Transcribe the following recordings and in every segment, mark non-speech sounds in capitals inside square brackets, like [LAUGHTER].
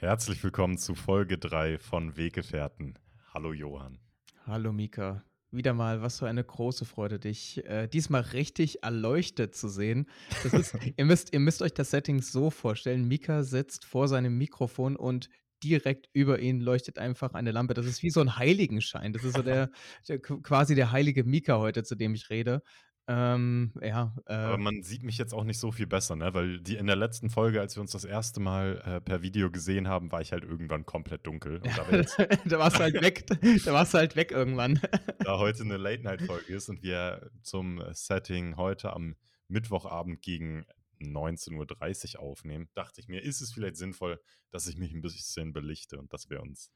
Herzlich willkommen zu Folge 3 von Weggefährten. Hallo Johann. Hallo Mika. Wieder mal, was für eine große Freude, dich äh, diesmal richtig erleuchtet zu sehen. Ist, [LAUGHS] ihr, müsst, ihr müsst euch das Setting so vorstellen. Mika sitzt vor seinem Mikrofon und direkt über ihn leuchtet einfach eine Lampe. Das ist wie so ein Heiligenschein. Das ist so der, der quasi der heilige Mika heute, zu dem ich rede. Ähm, ja, äh, Aber man sieht mich jetzt auch nicht so viel besser, ne? Weil die in der letzten Folge, als wir uns das erste Mal äh, per Video gesehen haben, war ich halt irgendwann komplett dunkel. da, [LAUGHS] da warst du halt weg. Da warst du halt weg irgendwann. [LAUGHS] da heute eine Late-Night-Folge ist und wir zum Setting heute am Mittwochabend gegen 19.30 Uhr aufnehmen, dachte ich mir, ist es vielleicht sinnvoll, dass ich mich ein bisschen belichte und dass wir uns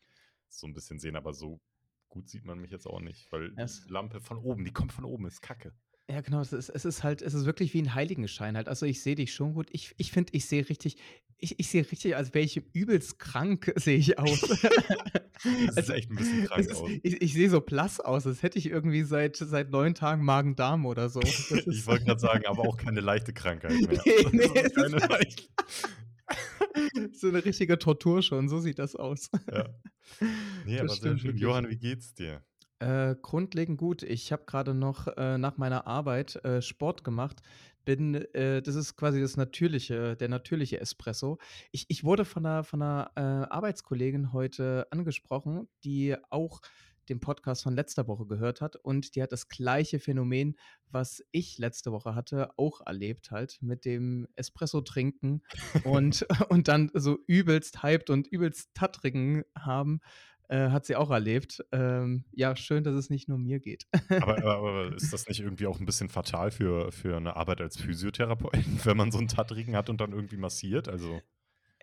so ein bisschen sehen. Aber so gut sieht man mich jetzt auch nicht, weil die Lampe von oben, die kommt von oben, ist kacke. Ja, genau. Es ist, es ist halt, es ist wirklich wie ein Heiligenschein halt. Also ich sehe dich schon gut. Ich, ich finde, ich sehe richtig, ich, ich sehe richtig, als wäre ich übelst krank, [LAUGHS] sehe ich aus. [LAUGHS] das ist echt ein bisschen krank ist, aus. Ich, ich sehe so blass aus, als hätte ich irgendwie seit, seit neun Tagen Magen-Darm oder so. ich wollte gerade sagen, aber auch keine leichte Krankheit [LAUGHS] mehr. nee, nee, es keine ist so eine richtige Tortur schon, so sieht das aus. Ja. Nee, das aber sehr schön. Johann, wie geht's dir? Äh, grundlegend gut. Ich habe gerade noch äh, nach meiner Arbeit äh, Sport gemacht. Bin, äh, das ist quasi das natürliche, der natürliche Espresso. Ich, ich wurde von einer, von einer äh, Arbeitskollegin heute angesprochen, die auch den Podcast von letzter Woche gehört hat und die hat das gleiche Phänomen, was ich letzte Woche hatte, auch erlebt halt mit dem Espresso trinken [LAUGHS] und, [LAUGHS] und dann so übelst hyped und übelst tattrigen haben äh, hat sie auch erlebt. Ähm, ja, schön, dass es nicht nur mir geht. aber, [LAUGHS] aber, aber, ist das nicht irgendwie auch ein bisschen fatal für, für eine Arbeit als Physiotherapeut, [LAUGHS] wenn man so einen Tattrigen hat und dann irgendwie massiert? Also.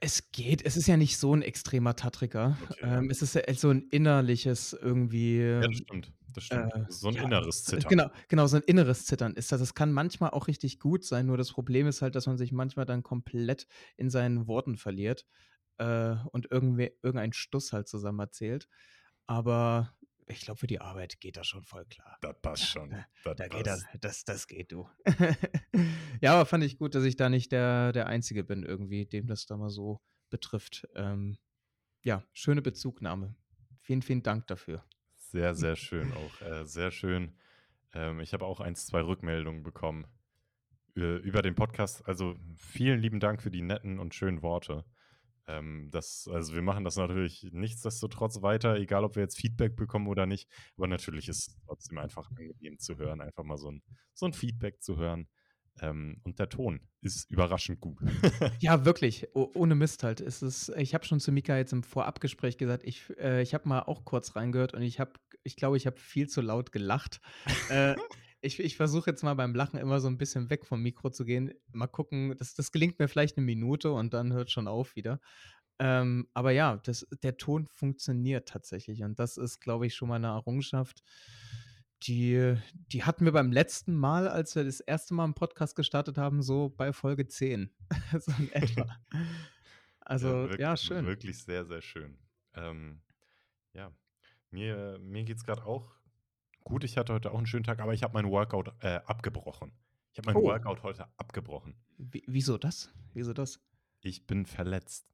Es geht, es ist ja nicht so ein extremer Tattriger. Okay. Ähm, es ist ja so ein innerliches irgendwie. Ja, das stimmt. Das stimmt. Äh, so ein ja, inneres Zittern. Genau, genau, so ein inneres Zittern ist das. Es kann manchmal auch richtig gut sein, nur das Problem ist halt, dass man sich manchmal dann komplett in seinen Worten verliert äh, und irgendwie, irgendein Stuss halt zusammen erzählt. Aber ich glaube, für die Arbeit geht das schon voll klar. Das passt schon. Das da passt. geht das, das, das geht du. [LAUGHS] ja, aber fand ich gut, dass ich da nicht der, der Einzige bin, irgendwie, dem das da mal so betrifft. Ähm, ja, schöne Bezugnahme. Vielen, vielen Dank dafür. Sehr, sehr schön auch. Äh, sehr schön. Ähm, ich habe auch ein, zwei Rückmeldungen bekommen äh, über den Podcast. Also vielen lieben Dank für die netten und schönen Worte. Ähm, das, also wir machen das natürlich nichtsdestotrotz weiter, egal ob wir jetzt Feedback bekommen oder nicht. Aber natürlich ist es trotzdem einfach angenehm zu hören, einfach mal so ein, so ein Feedback zu hören. Ähm, und der Ton ist überraschend gut. [LAUGHS] ja, wirklich. Oh, ohne Mist halt. Es ist, ich habe schon zu Mika jetzt im Vorabgespräch gesagt, ich, äh, ich habe mal auch kurz reingehört und ich habe, ich glaube, ich habe viel zu laut gelacht. äh, [LAUGHS] ich, ich versuche jetzt mal beim Lachen immer so ein bisschen weg vom Mikro zu gehen. Mal gucken, das, das gelingt mir vielleicht eine Minute und dann hört schon auf wieder. Ähm, aber ja, das, der Ton funktioniert tatsächlich. Und das ist, glaube ich, schon mal eine Errungenschaft. Die, die hatten wir beim letzten Mal, als wir das erste Mal einen Podcast gestartet haben, so bei Folge 10. [LAUGHS] so in etwa. [LAUGHS] Also, ja, wirklich, ja schön. Wirklich sehr, sehr schön. Ähm, ja, mir, mir geht es gerade auch gut, ich hatte heute auch einen schönen Tag, aber ich habe meinen Workout äh, abgebrochen. Ich habe meinen oh. Workout heute abgebrochen. Wie, wieso das? Wieso das? Ich bin verletzt.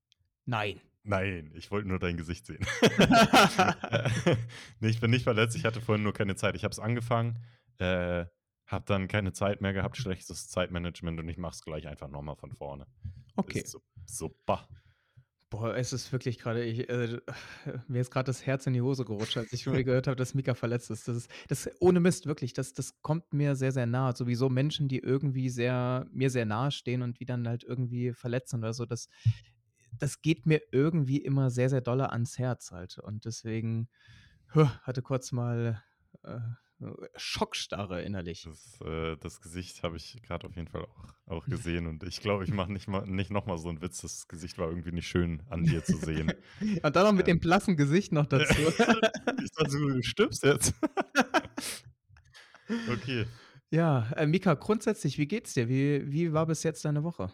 Nein. Nein, ich wollte nur dein Gesicht sehen. [LAUGHS] [LAUGHS] nee, ich bin nicht verletzt, ich hatte vorhin nur keine Zeit. Ich habe es angefangen, äh, habe dann keine Zeit mehr gehabt, schlechtes Zeitmanagement und ich mache es gleich einfach nochmal von vorne. Okay. super. Boah, es ist wirklich gerade, äh, [LAUGHS] mir ist gerade das Herz in die Hose gerutscht, als ich [LAUGHS] gehört habe, dass Mika verletzt ist. Das ist, das ohne Mist, wirklich, das, das kommt mir sehr, sehr nahe. Sowieso Menschen, die irgendwie sehr, mir sehr nahe stehen und wie dann halt irgendwie verletzen oder so, das, das geht mir irgendwie immer sehr, sehr dolle ans Herz halt. Und deswegen huh, hatte kurz mal äh, Schockstarre innerlich. Das, äh, das Gesicht habe ich gerade auf jeden Fall auch, auch gesehen und ich glaube, ich mache nicht, mal, nicht nochmal so einen Witz. Das Gesicht war irgendwie nicht schön an dir zu sehen. [LAUGHS] und dann noch mit ähm, dem blassen Gesicht noch dazu. [LAUGHS] ich dachte, du stirbst jetzt. [LAUGHS] okay. Ja, äh, Mika, grundsätzlich, wie geht's dir? Wie, wie war bis jetzt deine Woche?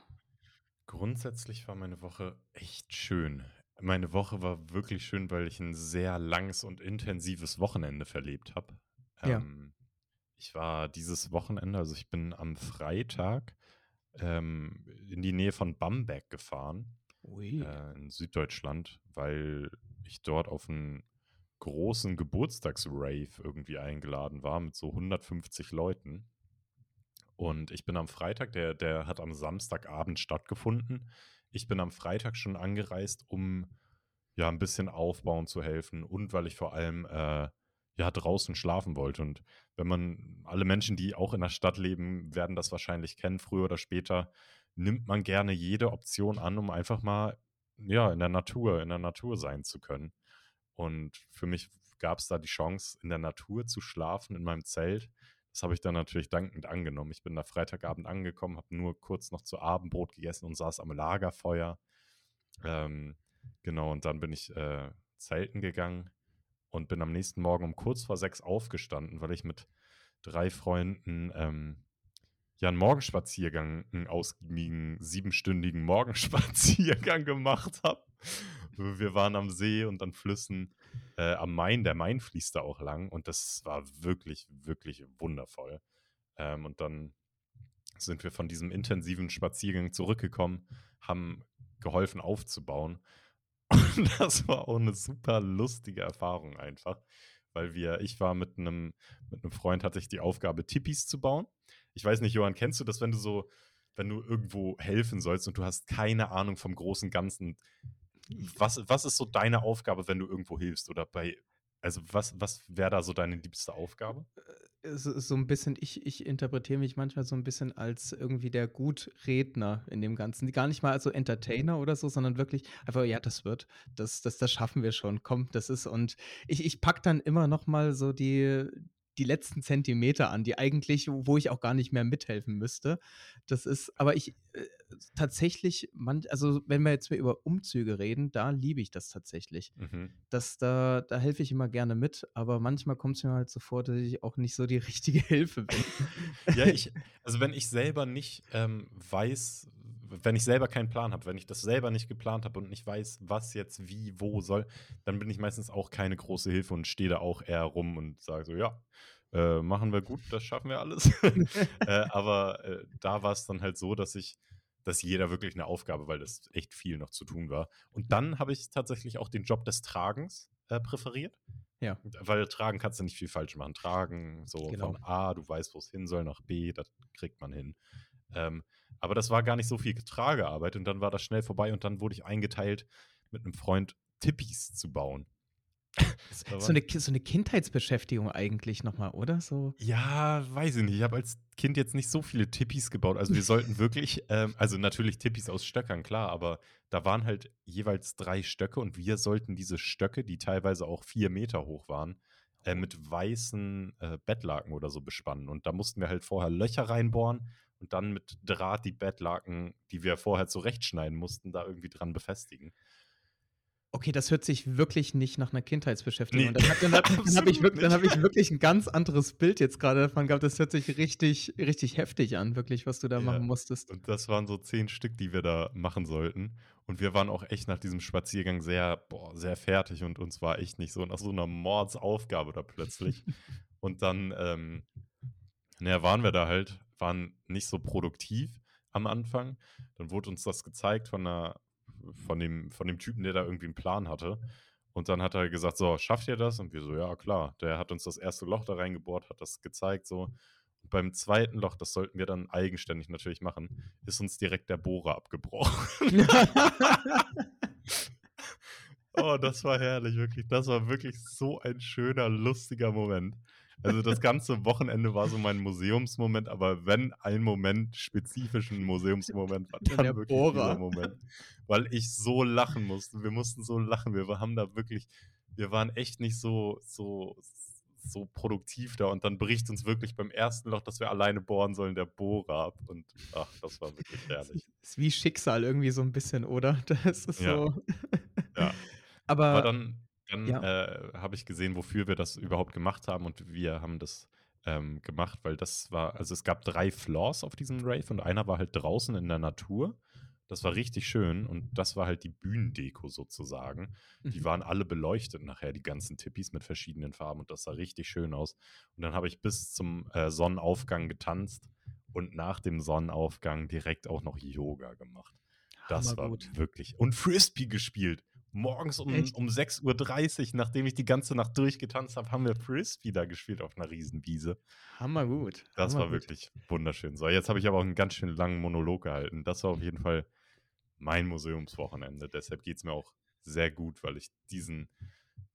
Grundsätzlich war meine Woche echt schön. Meine Woche war wirklich schön, weil ich ein sehr langes und intensives Wochenende verlebt habe. Ja. Ähm, ich war dieses Wochenende, also ich bin am Freitag ähm, in die Nähe von Bamberg gefahren. äh, in Süddeutschland, weil ich dort auf einen großen Geburtstagsrave irgendwie eingeladen war mit so 150 Leuten. Und ich bin am Freitag, der, der hat am Samstagabend stattgefunden. Ich bin am Freitag schon angereist, um ja ein bisschen aufbauen zu helfen und weil ich vor allem äh, ja draußen schlafen wollte. Und wenn man, alle Menschen, die auch in der Stadt leben, werden das wahrscheinlich kennen, früher oder später nimmt man gerne jede Option an, um einfach mal ja in der Natur, in der Natur sein zu können. Und für mich gab es da die Chance, in der Natur zu schlafen, in meinem Zelt. Das habe ich dann natürlich dankend angenommen. Ich bin da Freitagabend angekommen, habe nur kurz noch zu Abendbrot gegessen und saß am Lagerfeuer. Ähm, genau, und dann bin ich äh, zelten gegangen und bin am nächsten Morgen um kurz vor sechs aufgestanden, weil ich mit drei Freunden ähm, ja einen Morgenspaziergang, einen ausgiebigen siebenstündigen Morgenspaziergang [LAUGHS] gemacht habe. Wir waren am See und an Flüssen, äh, am Main. Der Main fließt da auch lang und das war wirklich, wirklich wundervoll. Ähm, und dann sind wir von diesem intensiven Spaziergang zurückgekommen, haben geholfen aufzubauen. Und [LAUGHS] das war auch eine super lustige Erfahrung einfach, weil wir, ich war mit einem, mit einem Freund, hatte ich die Aufgabe, Tippis zu bauen. Ich weiß nicht, Johann, kennst du das, wenn du so, wenn du irgendwo helfen sollst und du hast keine Ahnung vom großen Ganzen? Was, was ist so deine Aufgabe, wenn du irgendwo hilfst? Oder bei, also was, was wäre da so deine liebste Aufgabe? So, ein bisschen, ich, ich interpretiere mich manchmal so ein bisschen als irgendwie der Gutredner in dem Ganzen. Gar nicht mal als so Entertainer oder so, sondern wirklich einfach, ja, das wird, das, das, das schaffen wir schon. Komm, das ist, und ich, ich pack dann immer noch mal so die, die letzten Zentimeter an, die eigentlich, wo ich auch gar nicht mehr mithelfen müsste. Das ist, aber ich äh, tatsächlich, man, also wenn wir jetzt über Umzüge reden, da liebe ich das tatsächlich. Mhm. Das, da, da helfe ich immer gerne mit, aber manchmal kommt es mir halt so vor, dass ich auch nicht so die [LAUGHS] richtige Hilfe bin. ja, ich, also wenn ich selber nicht ähm, weiß, wenn ich selber keinen Plan habe, wenn ich das selber nicht geplant habe und nicht weiß, was jetzt wie, wo soll, dann bin ich meistens auch keine große Hilfe und stehe da auch eher rum und sage so, ja, äh, machen wir gut, das schaffen wir alles. [LAUGHS] äh, aber äh, da war es dann halt so, dass ich, dass jeder wirklich eine Aufgabe, weil das echt viel noch zu tun war. Und dann habe ich tatsächlich auch den Job des Tragens äh, präferiert. Ja. Weil tragen kannst du nicht viel falsch machen. Tragen, so genau. von A, du weißt, wo es hin soll, nach B, das kriegt man hin. Ähm, aber das war gar nicht so viel Tragearbeit und dann war das schnell vorbei und dann wurde ich eingeteilt, mit einem Freund Tippis zu bauen. so, eine, so eine Kindheitsbeschäftigung eigentlich nochmal, oder? So. Ja, weiß ich nicht. Ich habe als Kind jetzt nicht so viele Tippis gebaut. Also wir sollten [LAUGHS] wirklich, ähm, also natürlich Tippis aus Stöckern, klar, aber da waren halt jeweils drei Stöcke und wir sollten diese Stöcke, die teilweise auch vier Meter hoch waren, äh, mit weißen äh, Bettlaken oder so bespannen. Und da mussten wir halt vorher Löcher reinbohren und dann mit Draht die Bettlaken, die wir vorher zurechtschneiden mussten, da irgendwie dran befestigen. Okay, das hört sich wirklich nicht nach einer Kindheitsbeschäftigung an. Nee. Dann, dann, [LAUGHS] dann habe ich, wirklich, hab ich wirklich ein ganz anderes Bild jetzt gerade davon gehabt. Das hört sich richtig, richtig heftig an, wirklich, was du da ja. machen musstest. Und das waren so zehn Stück, die wir da machen sollten. Und wir waren auch echt nach diesem Spaziergang sehr, boah, sehr fertig und uns war echt nicht so nach so einer Mordsaufgabe da plötzlich. [LAUGHS] und dann, ähm, naja, waren wir da halt, waren nicht so produktiv am Anfang. Dann wurde uns das gezeigt von einer von dem, von dem Typen, der da irgendwie einen Plan hatte. Und dann hat er gesagt, so, schafft ihr das? Und wir so, ja, klar. Der hat uns das erste Loch da reingebohrt, hat das gezeigt, so. Und beim zweiten Loch, das sollten wir dann eigenständig natürlich machen, ist uns direkt der Bohrer abgebrochen. [LAUGHS] oh, das war herrlich, wirklich. Das war wirklich so ein schöner, lustiger Moment. Also das ganze Wochenende war so mein Museumsmoment, aber wenn ein Moment spezifischen Museumsmoment war, dann Der wirklich Bohrer. dieser Moment. Weil ich so lachen musste. Wir mussten so lachen. Wir haben da wirklich, wir waren echt nicht so, so, so produktiv da und dann bricht uns wirklich beim ersten Loch, dass wir alleine bohren sollen, der Bohrer ab. Und ach, das war wirklich [LAUGHS] herrlich. Ist wie Schicksal irgendwie so ein bisschen, oder? [LAUGHS] Das ist ja. so. ja. [LAUGHS] Aber, Aber dann dann ja. äh, habe ich gesehen, wofür wir das überhaupt gemacht haben und wir haben das ähm, gemacht, weil das war, also es gab drei Floors auf diesem Rave und einer war halt draußen in der Natur. Das war richtig schön und das war halt die Bühnendeko sozusagen. Die mhm. waren alle beleuchtet nachher, die ganzen Tippis mit verschiedenen Farben und das sah richtig schön aus. Und dann habe ich bis zum äh, Sonnenaufgang getanzt und nach dem Sonnenaufgang direkt auch noch Yoga gemacht. Das war Hammergut. wirklich. Und Frisbee gespielt. Morgens um, Echt? um 6.30 Uhr, nachdem ich die ganze Nacht durchgetanzt habe, haben wir Frisbee da gespielt auf einer Riesenwiese. Hammergut. Das war Hammergut. wirklich wunderschön. So, jetzt habe ich aber auch einen ganz schön langen Monolog gehalten. Das war auf jeden Fall mein Museumswochenende. Deshalb geht es mir auch sehr gut, weil ich diesen,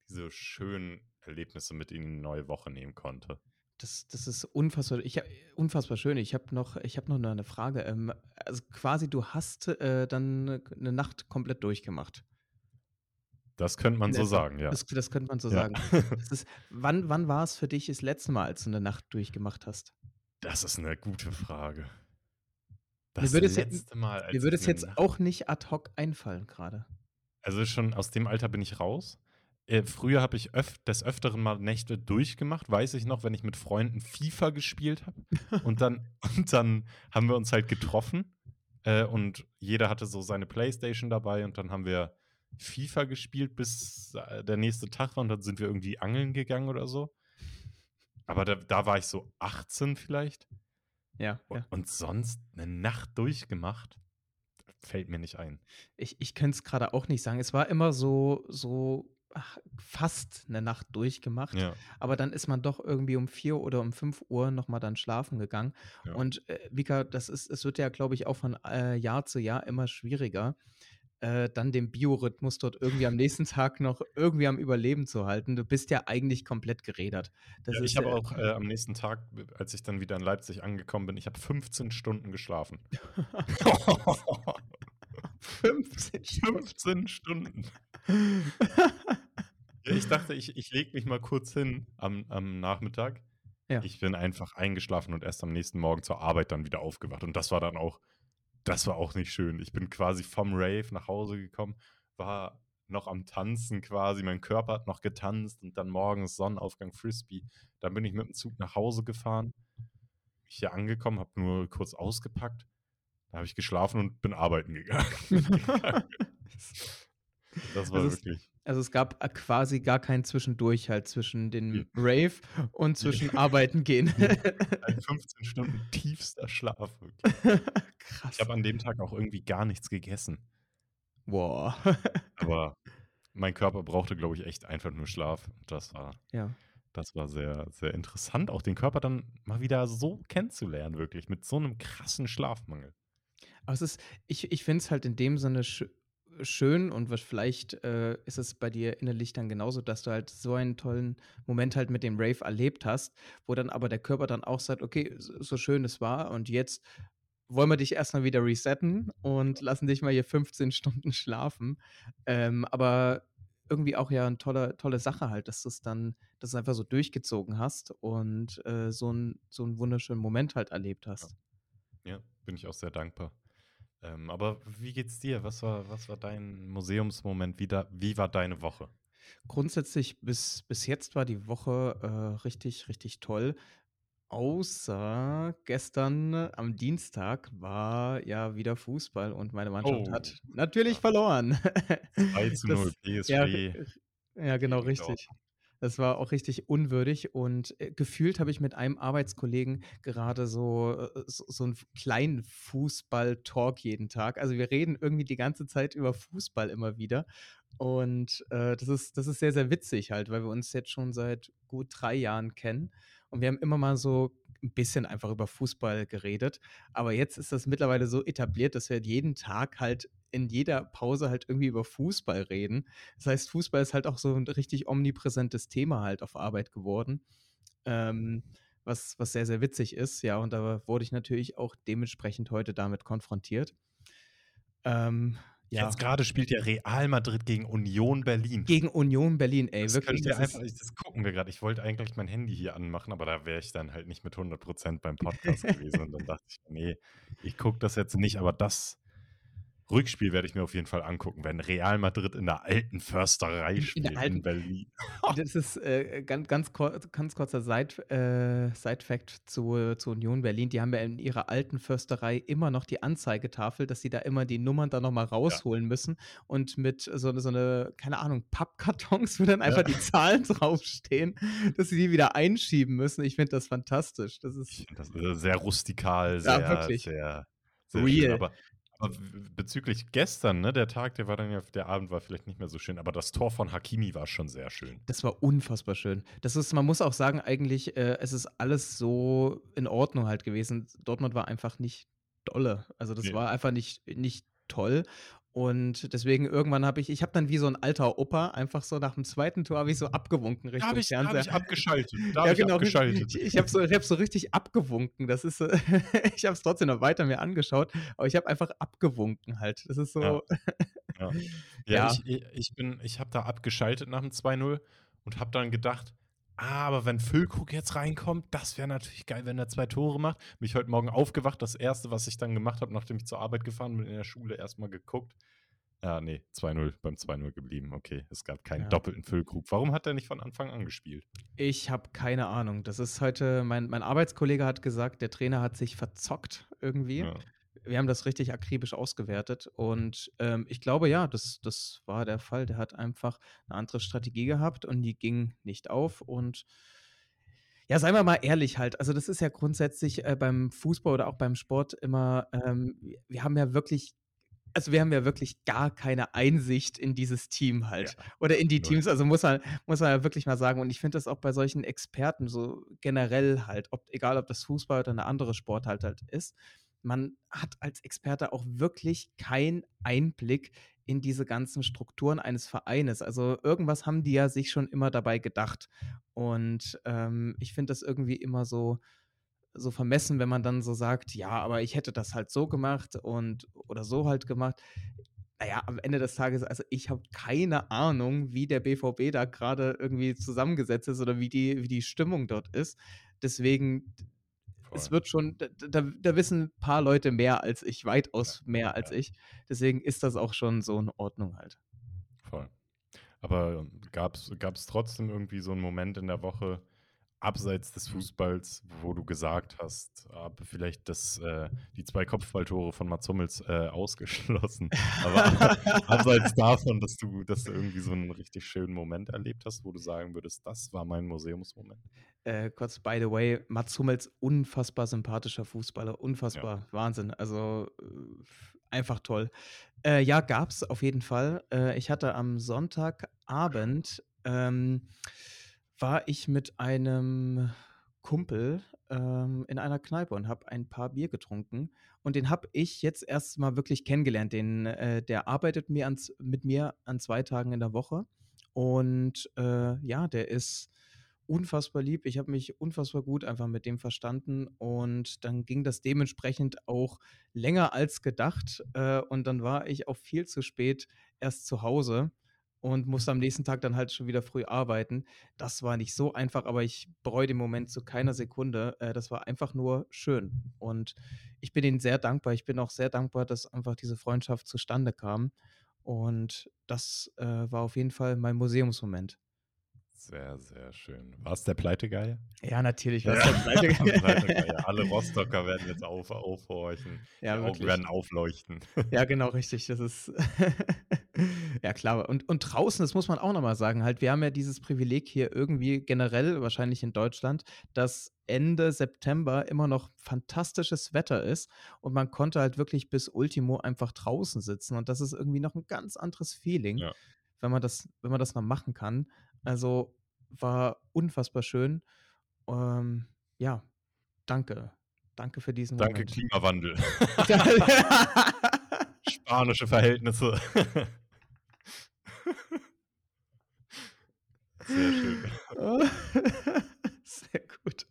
diese schönen Erlebnisse mit in die neue Woche nehmen konnte. Das, das ist unfassbar, ich, hab- unfassbar schön. Ich habe noch, ich hab noch eine Frage. Ähm, also quasi, du hast äh, dann eine Nacht komplett durchgemacht. Das könnte man so etwa. sagen, ja. Das, das könnte man so Ja. sagen. [LAUGHS] Das ist, wann wann war es für dich das letzte Mal, als du eine Nacht durchgemacht hast? Das ist eine gute Frage. Mir Das würde es, jetzt- letzte Mal, mir würde es jetzt Nacht- auch nicht ad hoc einfallen gerade. Also schon aus dem Alter bin ich raus. Äh, früher habe ich öf des Öfteren mal Nächte durchgemacht, weiß ich noch, wenn ich mit Freunden FIFA gespielt habe. Und dann, [LAUGHS] [LAUGHS] und dann haben wir uns halt getroffen äh, und jeder hatte so seine Playstation dabei und dann haben wir FIFA gespielt, bis äh, der nächste Tag war und dann sind wir irgendwie angeln gegangen oder so. Aber da, da war ich so 18 vielleicht. Ja, Und, ja. und sonst eine Nacht durchgemacht, fällt mir nicht ein. Ich, ich könnte es gerade auch nicht sagen. Es war immer so, so ach, fast eine Nacht durchgemacht. Ja. Aber dann ist man doch irgendwie um 4 oder um 5 Uhr nochmal dann schlafen gegangen. Ja. Und äh, Vika, das ist, es wird ja, glaube ich, auch von äh, Jahr zu Jahr immer schwieriger, äh, dann den Biorhythmus dort irgendwie am nächsten Tag noch irgendwie am Überleben zu halten. Du bist ja eigentlich komplett gerädert. Ja, ich habe auch äh, am nächsten Tag, als ich dann wieder in Leipzig angekommen bin, ich habe 15 Stunden geschlafen. [LAUGHS] 15 15 Stunden. Ich dachte, ich, ich lege mich mal kurz hin am, am Nachmittag. Ja. Ich bin einfach eingeschlafen und erst am nächsten Morgen zur Arbeit dann wieder aufgewacht. Und das war dann auch, das war auch nicht schön. Ich bin quasi vom Rave nach Hause gekommen, war noch am Tanzen quasi. Mein Körper hat noch getanzt und dann morgens Sonnenaufgang Frisbee. Dann bin ich mit dem Zug nach Hause gefahren. Ich hier angekommen, habe nur kurz ausgepackt. Da habe ich geschlafen und bin arbeiten gegangen. [LAUGHS] [LAUGHS] das war Also wirklich. Also es gab äh, quasi gar keinen Zwischendurch halt zwischen dem Nee. Rave und zwischen Arbeiten gehen. [LAUGHS] Ein 15 Stunden tiefster Schlaf. Wirklich. Krass. Ich habe an dem Tag auch irgendwie gar nichts gegessen. Boah. Aber mein Körper brauchte, glaube ich, echt einfach nur Schlaf. Das war, ja. das war sehr, sehr interessant, auch den Körper dann mal wieder so kennenzulernen, wirklich, mit so einem krassen Schlafmangel. Aber es ist, ich, ich finde es halt in dem Sinne sch schön und was vielleicht äh, ist es bei dir innerlich dann genauso, dass du halt so einen tollen Moment halt mit dem Rave erlebt hast, wo dann aber der Körper dann auch sagt, okay, so schön es war und jetzt wollen wir dich erstmal wieder resetten und lassen dich mal hier 15 Stunden [LAUGHS] schlafen. Ähm, aber irgendwie auch ja eine tolle, tolle Sache halt, dass du es dann, dass du es einfach so durchgezogen hast und äh, so, ein, so einen wunderschönen Moment halt erlebt hast. Ja, bin ich auch sehr dankbar. Ähm, aber wie geht's dir? Was war, was war dein Museumsmoment? Wie, da, wie war deine Woche? Grundsätzlich bis, bis jetzt war die Woche äh, richtig, richtig toll. Außer gestern am Dienstag war ja wieder Fußball und meine Mannschaft Oh, hat natürlich ja. verloren. [LAUGHS] 2 zu 0 Das, ja, PSG. ja, genau richtig. Das war auch richtig unwürdig und äh, gefühlt habe ich mit einem Arbeitskollegen gerade so, äh, so, so einen kleinen Fußball-Talk jeden Tag. Also wir reden irgendwie die ganze Zeit über Fußball immer wieder. Und äh, das, ist, das ist sehr, sehr witzig halt, weil wir uns jetzt schon seit gut drei Jahren kennen. Und wir haben immer mal so ein bisschen einfach über Fußball geredet. Aber jetzt ist das mittlerweile so etabliert, dass wir jeden Tag halt in jeder Pause halt irgendwie über Fußball reden. Das heißt, Fußball ist halt auch so ein richtig omnipräsentes Thema halt auf Arbeit geworden. Ähm, was, was sehr, sehr witzig ist, ja, und da wurde ich natürlich auch dementsprechend heute damit konfrontiert. Ähm, ja, Jetzt gerade spielt ja Real Madrid gegen Union Berlin. gegen Union Berlin, ey, das wirklich. Das einfach, das gucken wir gerade. Ich wollte eigentlich mein Handy hier anmachen, aber da wäre ich dann halt nicht mit 100% beim Podcast gewesen. Und dann dachte ich, nee, ich gucke das jetzt nicht, aber das Rückspiel werde ich mir auf jeden Fall angucken, wenn Real Madrid in der alten Försterei in spielt der in, alten, Berlin. [LAUGHS] Das ist äh, ganz, ganz, ganz kurzer Side, äh, Side-Fact zu, zu Union Berlin. Die haben ja in ihrer alten Försterei immer noch die Anzeigetafel, dass sie da immer die Nummern dann nochmal Ja, rausholen müssen und mit so, eine- so eine, keine Ahnung, Pappkartons, wo dann ja. einfach die Zahlen draufstehen, dass sie die wieder einschieben müssen. Ich finde das fantastisch. Das Ich ist, das äh, sehr rustikal, ja, sehr, wirklich, sehr, sehr schön. real. Aber, Aber bezüglich gestern, ne, der Tag, der war dann ja der Abend war vielleicht nicht mehr so schön, aber das Tor von Hakimi war schon sehr schön. Das war unfassbar schön. Das ist man muss auch sagen, eigentlich, äh, es ist alles so in Ordnung halt gewesen. Dortmund war einfach nicht dolle. Also, das Ne. war einfach nicht nicht toll. Und deswegen irgendwann habe ich ich habe dann wie so 'n alter Opa einfach so nach dem 2. Tor habe ich so abgewunken Da Richtung ich da habe Fernseher. ich abgeschaltet. Da [LAUGHS] habe Ja, ich genau, ri abgeschaltet. ich ich habe so ich habe so richtig abgewunken. Das ist so [LAUGHS] ich habe es trotzdem noch weiter mir angeschaut, aber ich habe einfach abgewunken halt. Das ist Ja. so Ja. Ja, [LAUGHS] Ja. ich i ich bin ich habe da abgeschaltet nach dem 2:0 und habe dann gedacht: „Ah, aber wenn Füllkrug jetzt reinkommt, das wäre natürlich geil, wenn er 2 Tore macht.“ Bin ich heute Morgen aufgewacht. Das 1., was ich dann gemacht habe, nachdem ich zur Arbeit gefahren bin, in der Schule erst mal geguckt. Ah, ne, 2:0, beim 2:0 geblieben. Okay, es gab keinen Ja. doppelten Füllkrug. Warum hat der nicht von Anfang an gespielt? Ich habe keine Ahnung. Das ist heute mein mein Arbeitskollege hat gesagt, der Trainer hat sich verzockt irgendwie. Ja. Wir haben das richtig akribisch ausgewertet und, ähm, ich glaube, ja, das das war der Fall. Der hat einfach 'ne andere Strategie gehabt und die ging nicht auf und ja, seien wir mal ehrlich halt, also, das ist ja grundsätzlich, äh, beim Fußball oder auch beim Sport immer, ähm wir haben ja wirklich also, wir haben ja wirklich gar keine Einsicht in dieses Team Ja, halt oder in die 0. Teams. Also, muss man muss man ja wirklich mal sagen und ich finde das auch bei solchen Experten so generell halt, ob egal ob das Fußball oder 'ne andere Sportart halt ist. Man hat als Experte auch wirklich keinen Einblick in diese ganzen Strukturen eines Vereines. Also, irgendwas haben die ja sich schon immer dabei gedacht. Und, ähm, ich finde das irgendwie immer so so vermessen, wenn man dann so sagt: „Ja, aber ich hätte das halt so gemacht und oder so halt gemacht.“ Na ja, am Ende des Tages also, ich habe keine Ahnung, wie der BVB da grade irgendwie zusammengesetzt ist oder wie die wie die Stimmung dort ist. Deswegen, es wird schon da da wissen paar Leute mehr als ich, weitaus mehr als ich. Deswegen ist das auch schon so in Ordnung halt. Voll. Aber gab's gab's trotzdem irgendwie so 'n Moment in der Woche abseits des Fußballs, wo du gesagt hast, ah, vielleicht das äh, die 2 Kopfballtore von Mats Hummels, äh, ausgeschlossen. Aber abseits [LAUGHS] davon, dass du dass du irgendwie so 'n richtig schönen Moment erlebt hast, wo du sagen würdest: „Das war mein Museumsmoment?“ Äh, kurz by the way, Mats Hummels, unfassbar sympathischer Fußballer, Ja. unfassbar, Wahnsinn. Also, äh, einfach toll. Äh, ja, gab's auf jeden Fall. Äh, ich hatte am Sonntagabend, ähm, war ich mit einem Kumpel, ähm, in einer Kneipe und habe ein paar Bier getrunken und den habe ich jetzt erst mal wirklich kennengelernt. Den äh, der arbeitet mir ans mit mir an 2 Tagen in der Woche und, äh, ja, der ist unfassbar lieb. Ich habe mich unfassbar gut einfach mit dem verstanden und dann ging das dementsprechend auch länger als gedacht, äh, und dann war ich auch viel zu spät erst zu Hause und musste am nächsten Tag dann halt schon wieder früh arbeiten. Das war nicht so einfach, aber ich bereue den Moment zu keiner Sekunde. Äh, das war einfach nur schön und ich bin ihnen sehr dankbar. Ich bin auch sehr dankbar, dass einfach diese Freundschaft zustande kam und das, äh, war auf jeden Fall mein Museumsmoment. Sehr, sehr schön. War's der Pleitegeier? Ja, natürlich Ja, war's der Pleitegeier. [LAUGHS] Pleitegeier. [LAUGHS] Alle Rostocker werden jetzt auf aufhorchen. Die Ja, Augen wirklich. werden aufleuchten. Ja, genau, richtig. Das ist [LAUGHS] [LAUGHS] ja klar. Und und draußen, das muss man auch noch mal sagen halt, wir haben ja dieses Privileg hier irgendwie generell, wahrscheinlich in Deutschland, dass Ende September immer noch fantastisches Wetter ist und man konnte halt wirklich bis ultimo einfach draußen sitzen und das ist irgendwie noch 'n ganz anderes Feeling, Ja. wenn man das wenn man das mal machen kann. Also, war unfassbar schön. Ähm, ja, danke. Danke für diesen Danke Moment. Klimawandel. [LAUGHS] Spanische Verhältnisse. [LAUGHS] Sehr schön. [LAUGHS] Sehr gut.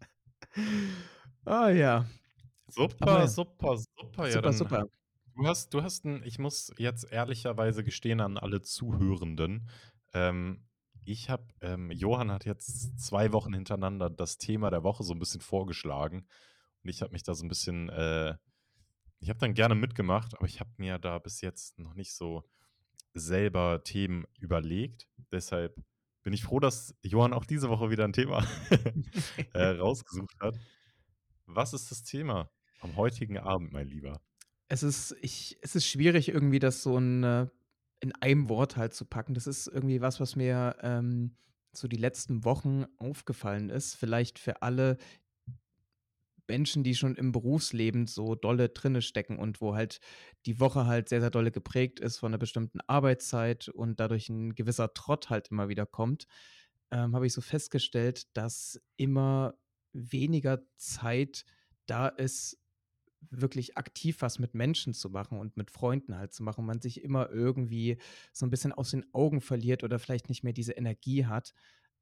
Ah ja. Super, Aber super, super. Ja, Super, dann super. du hast du hast 'n ich muss jetzt ehrlicherweise gestehen an alle Zuhörenden, ähm, ich habe ähm, Johann hat jetzt 2 Wochen hintereinander das Thema der Woche so 'n bisschen vorgeschlagen und ich habe mich da so 'n bisschen äh, ich habe dann gerne mitgemacht, aber ich habe mir da bis jetzt noch nicht so selber Themen überlegt. Deshalb bin ich froh, dass Johann auch diese Woche wieder 'n Thema, [LAUGHS] [LAUGHS] äh, rausgesucht hat. Was ist das Thema am heutigen Abend, mein Lieber? Es ist ich es ist schwierig, irgendwie das so in äh, in einem Wort halt zu packen. Das ist irgendwie was, was mir, ähm, so die letzten Wochen aufgefallen ist. Vielleicht für alle Menschen, die schon im Berufsleben so dolle drinne stecken und wo halt die Woche halt sehr, sehr dolle geprägt ist von einer bestimmten Arbeitszeit und dadurch ein gewisser Trott halt immer wieder kommt, ähm, habe ich so festgestellt, dass immer weniger Zeit da ist, wirklich aktiv was mit Menschen zu machen und mit Freunden halt zu machen. Man sich immer irgendwie so ein bisschen aus den Augen verliert oder vielleicht nicht mehr diese Energie hat,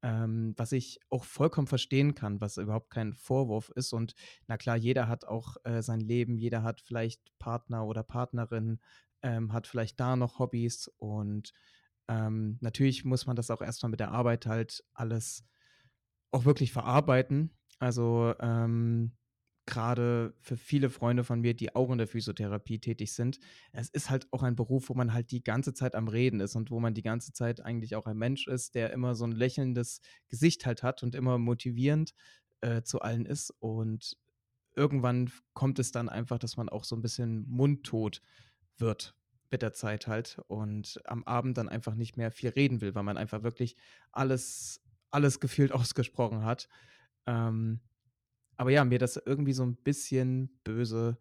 ähm, was ich auch vollkommen verstehen kann, was überhaupt kein Vorwurf ist. Und na klar, jeder hat auch äh, sein Leben, jeder hat vielleicht Partner oder Partnerin, ähm, hat vielleicht da noch Hobbys und ähm, natürlich muss man das auch erstmal mit der Arbeit halt alles auch wirklich verarbeiten. Also ähm, gerade für viele Freunde von mir, die auch in der Physiotherapie tätig sind, es ist halt auch ein Beruf, wo man halt die ganze Zeit am Reden ist und wo man die ganze Zeit eigentlich auch ein Mensch ist, der immer so ein lächelndes Gesicht halt hat und immer motivierend äh, zu allen ist. Und irgendwann kommt es dann einfach, dass man auch so ein bisschen mundtot wird mit der Zeit halt und am Abend dann einfach nicht mehr viel reden will, weil man einfach wirklich alles, alles gefühlt [LAUGHS] ausgesprochen hat. Ähm, aber ja, mir das irgendwie so ein bisschen böse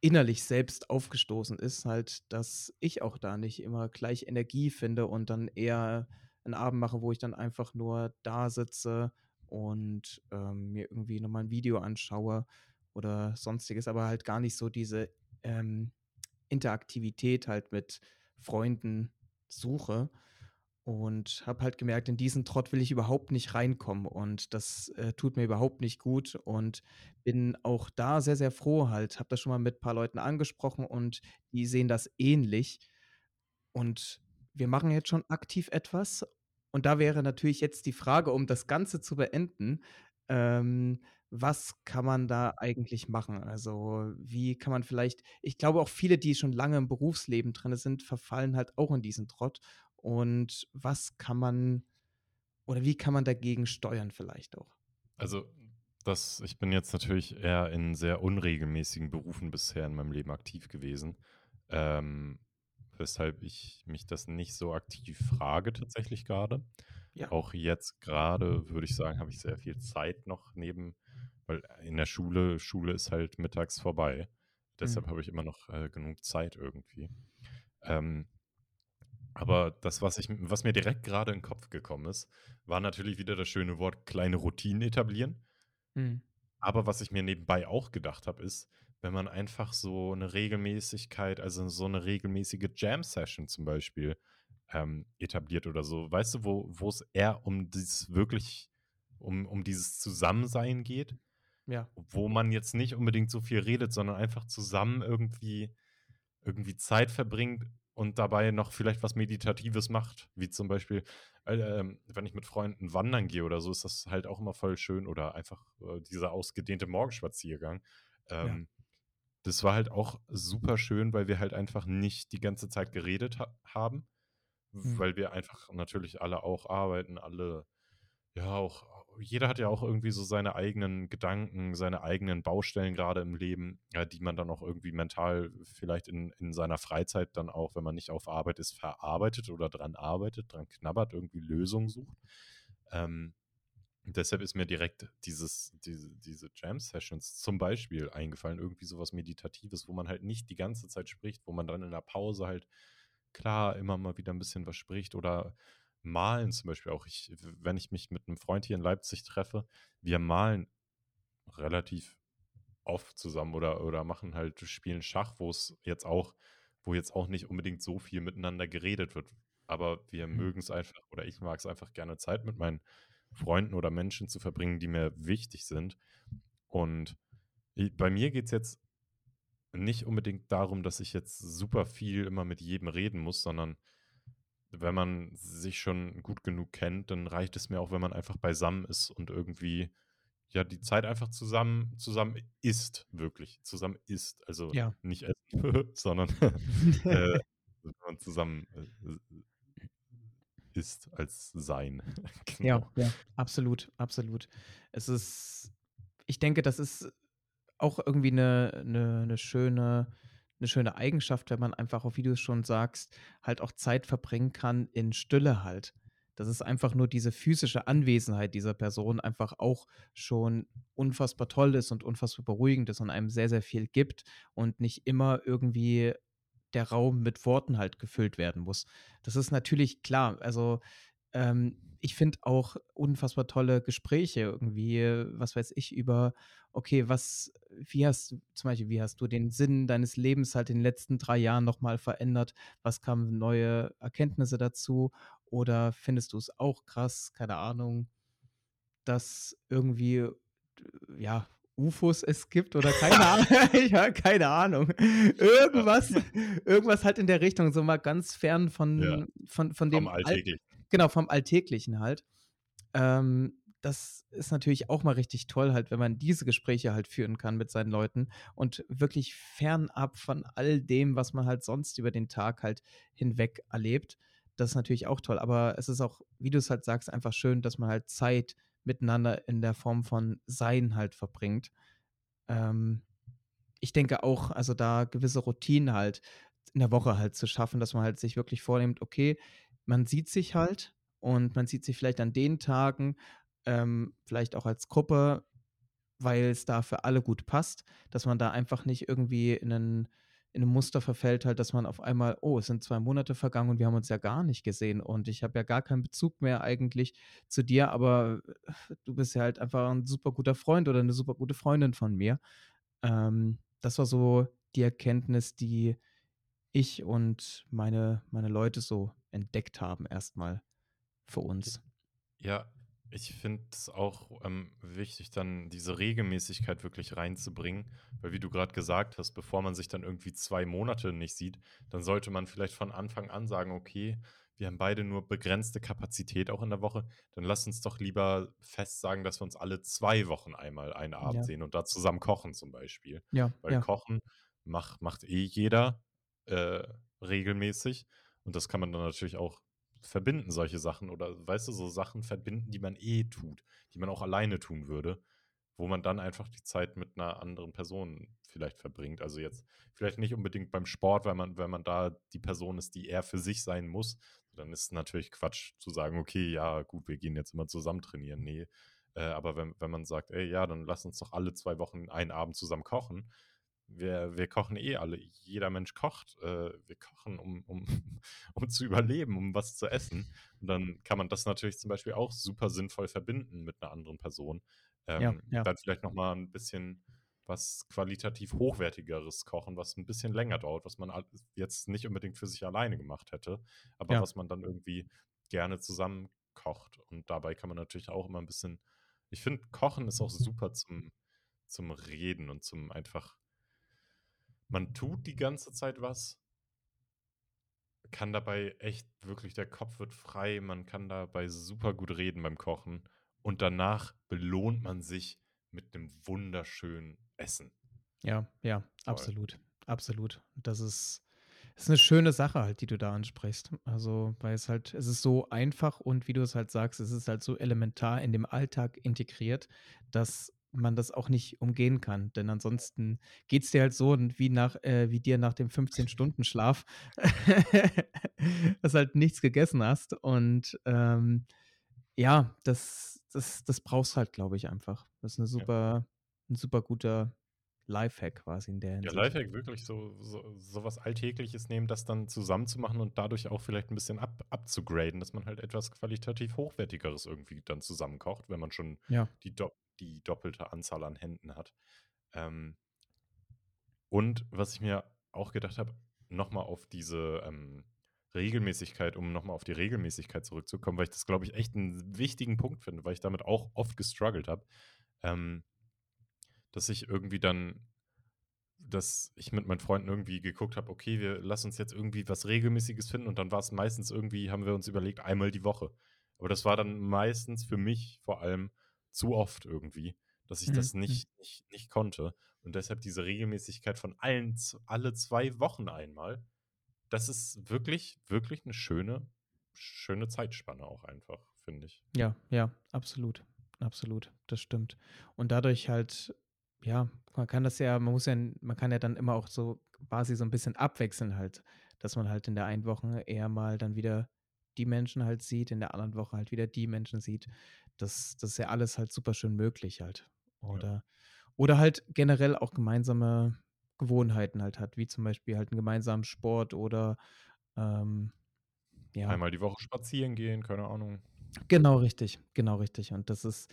innerlich selbst aufgestoßen ist, halt, dass ich auch da nicht immer gleich Energie finde und dann eher einen Abend mache, wo ich dann einfach nur da sitze und, ähm, mir irgendwie noch mal 'n Video anschaue oder Sonstiges, aber halt gar nicht so diese, ähm, Interaktivität halt mit Freunden suche. Und habe halt gemerkt, in diesen Trott will ich überhaupt nicht reinkommen und das, äh, tut mir überhaupt nicht gut und bin auch da sehr, sehr froh halt. Habe das schon mal mit ein paar Leuten angesprochen und die sehen das ähnlich. Und wir machen jetzt schon aktiv etwas. Und da wäre natürlich jetzt die Frage, um das Ganze zu beenden, ähm, was kann man da eigentlich machen? Also, wie kann man vielleicht ich glaube auch viele, die schon lange im Berufsleben drin sind, verfallen halt auch in diesen Trott. Und was kann man oder wie kann man dagegen steuern vielleicht auch? Also, das, ich bin jetzt natürlich eher in sehr unregelmäßigen Berufen bisher in meinem Leben aktiv gewesen. Ähm, weshalb ich mich das nicht so aktiv frage tatsächlich gerade. Ja. Auch jetzt gerade würde ich sagen, habe ich sehr viel Zeit noch neben, weil in der Schule, Schule ist halt mittags vorbei. Deshalb Mhm. habe ich immer noch äh, genug Zeit irgendwie. Ähm, aber das, was ich, was mir direkt gerade in den Kopf gekommen ist, war natürlich wieder das schöne Wort kleine Routinen etablieren. Mhm. Aber was ich mir nebenbei auch gedacht habe, ist, wenn man einfach so eine Regelmäßigkeit, also so eine regelmäßige Jam-Session zum Beispiel ähm, etabliert oder so, weißt du, wo es eher um dieses wirklich, um, um dieses Zusammensein geht, Ja. wo man jetzt nicht unbedingt so viel redet, sondern einfach zusammen irgendwie, irgendwie Zeit verbringt und dabei noch vielleicht was Meditatives macht, wie zum Beispiel, äh, ähm, wenn ich mit Freunden wandern gehe oder so, ist das halt auch immer voll schön oder einfach äh, dieser ausgedehnte Morgenspaziergang. Ja. Ähm, das war halt auch super schön, weil wir halt einfach nicht die ganze Zeit geredet ha haben, Mhm. weil wir einfach natürlich alle auch arbeiten, alle, ja, auch, jeder hat ja auch irgendwie so seine eigenen Gedanken, seine eigenen Baustellen gerade im Leben, ja, die man dann auch irgendwie mental vielleicht in, in seiner Freizeit dann auch, wenn man nicht auf Arbeit ist, verarbeitet oder dran arbeitet, dran knabbert, irgendwie Lösungen sucht. Ähm, deshalb ist mir direkt dieses, diese, diese Jam-Sessions zum Beispiel eingefallen, irgendwie sowas Meditatives, wo man halt nicht die ganze Zeit spricht, wo man dann in der Pause halt klar immer mal wieder ein bisschen was spricht oder malen zum Beispiel auch. Ich, wenn ich mich mit einem Freund hier in Leipzig treffe, wir malen relativ oft zusammen oder, oder machen halt, spielen Schach, wo es jetzt auch, wo jetzt auch nicht unbedingt so viel miteinander geredet wird. Aber wir Mhm. mögen es einfach, oder ich mag es einfach gerne, Zeit mit meinen Freunden oder Menschen zu verbringen, die mir wichtig sind. Und bei mir geht es jetzt nicht unbedingt darum, dass ich jetzt super viel immer mit jedem reden muss, sondern wenn man sich schon gut genug kennt, dann reicht es mir auch, wenn man einfach beisammen ist und irgendwie ja die Zeit einfach zusammen zusammen isst, wirklich zusammen isst, also Ja. nicht essen, [LAUGHS] sondern [LAUGHS] äh, wenn man zusammen äh, isst als Sein, [LAUGHS] Ja, genau. ja, absolut, absolut. Es ist ich denke, das ist auch irgendwie eine 'ne 'ne schöne 'ne schöne Eigenschaft, wenn man einfach auch, wie du es schon sagst, halt auch Zeit verbringen kann in Stille halt. dass es einfach nur diese physische Anwesenheit dieser Person einfach auch schon unfassbar toll ist und unfassbar beruhigend ist und einem sehr, sehr viel gibt und nicht immer irgendwie der Raum mit Worten halt gefüllt werden muss. Das ist natürlich klar. Also ähm, ich finde auch unfassbar tolle Gespräche irgendwie, was weiß ich, über, okay, was, wie hast du, zum Beispiel, wie hast du den Sinn deines Lebens halt in den letzten drei Jahren nochmal verändert? Was kamen neue Erkenntnisse dazu? Oder findest du es auch krass, keine Ahnung, dass irgendwie, ja, UFOs es gibt oder keine Ahnung, [LAUGHS] [LAUGHS] ja, keine Ahnung. Irgendwas, irgendwas halt in der Richtung, so mal ganz fern Ja, von, von, von dem vom All Alltäglichen. Genau, vom Alltäglichen halt. Ähm, das ist natürlich auch mal richtig toll, halt, wenn man diese Gespräche halt führen kann mit seinen Leuten und wirklich fernab von all dem, was man halt sonst über den Tag halt hinweg erlebt. Das ist natürlich auch toll. Aber es ist auch, wie du es halt sagst, einfach schön, dass man halt Zeit miteinander in der Form von Sein halt verbringt. Ähm, ich denke auch, also da gewisse Routinen halt in der Woche halt zu schaffen, dass man halt sich wirklich vornimmt, okay, man sieht sich halt und man sieht sich vielleicht an den Tagen, ähm, vielleicht auch als Gruppe, weil es da für alle gut passt, dass man da einfach nicht irgendwie in ein, in ein Muster verfällt, halt, dass man auf einmal, oh, es sind zwei Monate vergangen und wir haben uns ja gar nicht gesehen und ich habe ja gar keinen Bezug mehr eigentlich zu dir, aber äh, du bist ja halt einfach ein super guter Freund oder eine super gute Freundin von mir. Ähm, das war so die Erkenntnis, die ich und meine, meine Leute so entdeckt haben, erstmal für uns. Ja, ich finde es auch ähm, wichtig, dann diese Regelmäßigkeit wirklich reinzubringen, weil wie du gerade gesagt hast, bevor man sich dann irgendwie zwei Monate nicht sieht, dann sollte man vielleicht von Anfang an sagen, okay, wir haben beide nur begrenzte Kapazität auch in der Woche, dann lass uns doch lieber fest sagen, dass wir uns alle zwei Wochen einmal einen Abend Ja, sehen und da zusammen kochen zum Beispiel. ja, Weil ja, Kochen macht, macht eh jeder äh, regelmäßig und das kann man dann natürlich auch verbinden, solche Sachen oder weißt du, so Sachen verbinden, die man eh tut, die man auch alleine tun würde, wo man dann einfach die Zeit mit einer anderen Person vielleicht verbringt. Also jetzt vielleicht nicht unbedingt beim Sport, weil man, wenn man da die Person ist, die er für sich sein muss, dann ist es natürlich Quatsch zu sagen, okay, ja, gut, wir gehen jetzt immer zusammen trainieren. Nee. Äh, aber wenn, wenn man sagt, ey, ja, dann lass uns doch alle zwei Wochen einen Abend zusammen kochen. Wir, wir kochen eh alle. Jeder Mensch kocht. Äh, wir kochen, um, um, [LAUGHS] um zu überleben, um was zu essen. Und dann kann man das natürlich zum Beispiel auch super sinnvoll verbinden mit einer anderen Person. ja, Ähm, ja, dann vielleicht nochmal ein bisschen was qualitativ hochwertigeres kochen, was ein bisschen länger dauert, was man jetzt nicht unbedingt für sich alleine gemacht hätte, aber ja, was man dann irgendwie gerne zusammen kocht. Und dabei kann man natürlich auch immer ein bisschen, ich finde, Kochen ist auch super zum, zum Reden und zum einfach, man tut die ganze Zeit was, kann dabei echt wirklich, der Kopf wird frei, man kann dabei super gut reden beim Kochen und danach belohnt man sich mit einem wunderschönen Essen. ja, ja, Toll. absolut, absolut. Das ist, ist eine schöne Sache halt, die du da ansprichst. Also, weil es halt, es ist so einfach und wie du es halt sagst, es ist halt so elementar in dem Alltag integriert, dass man das auch nicht umgehen kann. Denn ansonsten geht es dir halt so und wie nach, äh, wie dir nach dem 15-Stunden-Schlaf, [LAUGHS] [LAUGHS] dass halt nichts gegessen hast. Und ähm, ja, das, das, das brauchst halt, glaube ich, einfach. Das ist eine Ja. super, ein super guter Lifehack quasi in der Ja, Hinsicht. Lifehack wirklich so, so, so was Alltägliches nehmen, das dann zusammenzumachen und dadurch auch vielleicht ein bisschen ab, abzugraden, dass man halt etwas qualitativ Hochwertigeres irgendwie dann zusammenkocht, wenn man schon Ja, die, do die doppelte Anzahl an Händen hat. Ähm, und was ich mir auch gedacht habe, nochmal auf diese ähm, Regelmäßigkeit, um nochmal auf die Regelmäßigkeit zurückzukommen, weil ich das, glaube ich, echt einen wichtigen Punkt finde, weil ich damit auch oft gestruggelt habe, ähm, dass ich irgendwie dann, dass ich mit meinen Freunden irgendwie geguckt habe, okay, wir lassen uns jetzt irgendwie was Regelmäßiges finden und dann war es meistens irgendwie, haben wir uns überlegt, einmal die Woche. Aber das war dann meistens für mich vor allem zu oft irgendwie, dass ich mhm. das mhm. nicht, nicht, nicht konnte. Und deshalb diese Regelmäßigkeit von allen, alle zwei Wochen einmal, das ist wirklich, wirklich eine schöne, schöne Zeitspanne auch einfach, finde ich. Ja, ja, absolut. Absolut, das stimmt. Und dadurch halt, ja, man kann das ja, man muss ja, man kann ja dann immer auch so quasi so ein bisschen abwechseln halt, dass man halt in der einen Woche eher mal dann wieder die Menschen halt sieht, in der anderen Woche halt wieder die Menschen sieht. Das das ist ja alles halt super schön möglich halt. Ja. Oder oder halt generell auch gemeinsame Gewohnheiten halt hat, wie zum Beispiel halt 'n gemeinsamen Sport oder, ähm, ja. Einmal die Woche spazieren gehen, keine Ahnung. Genau richtig, genau richtig. Und das ist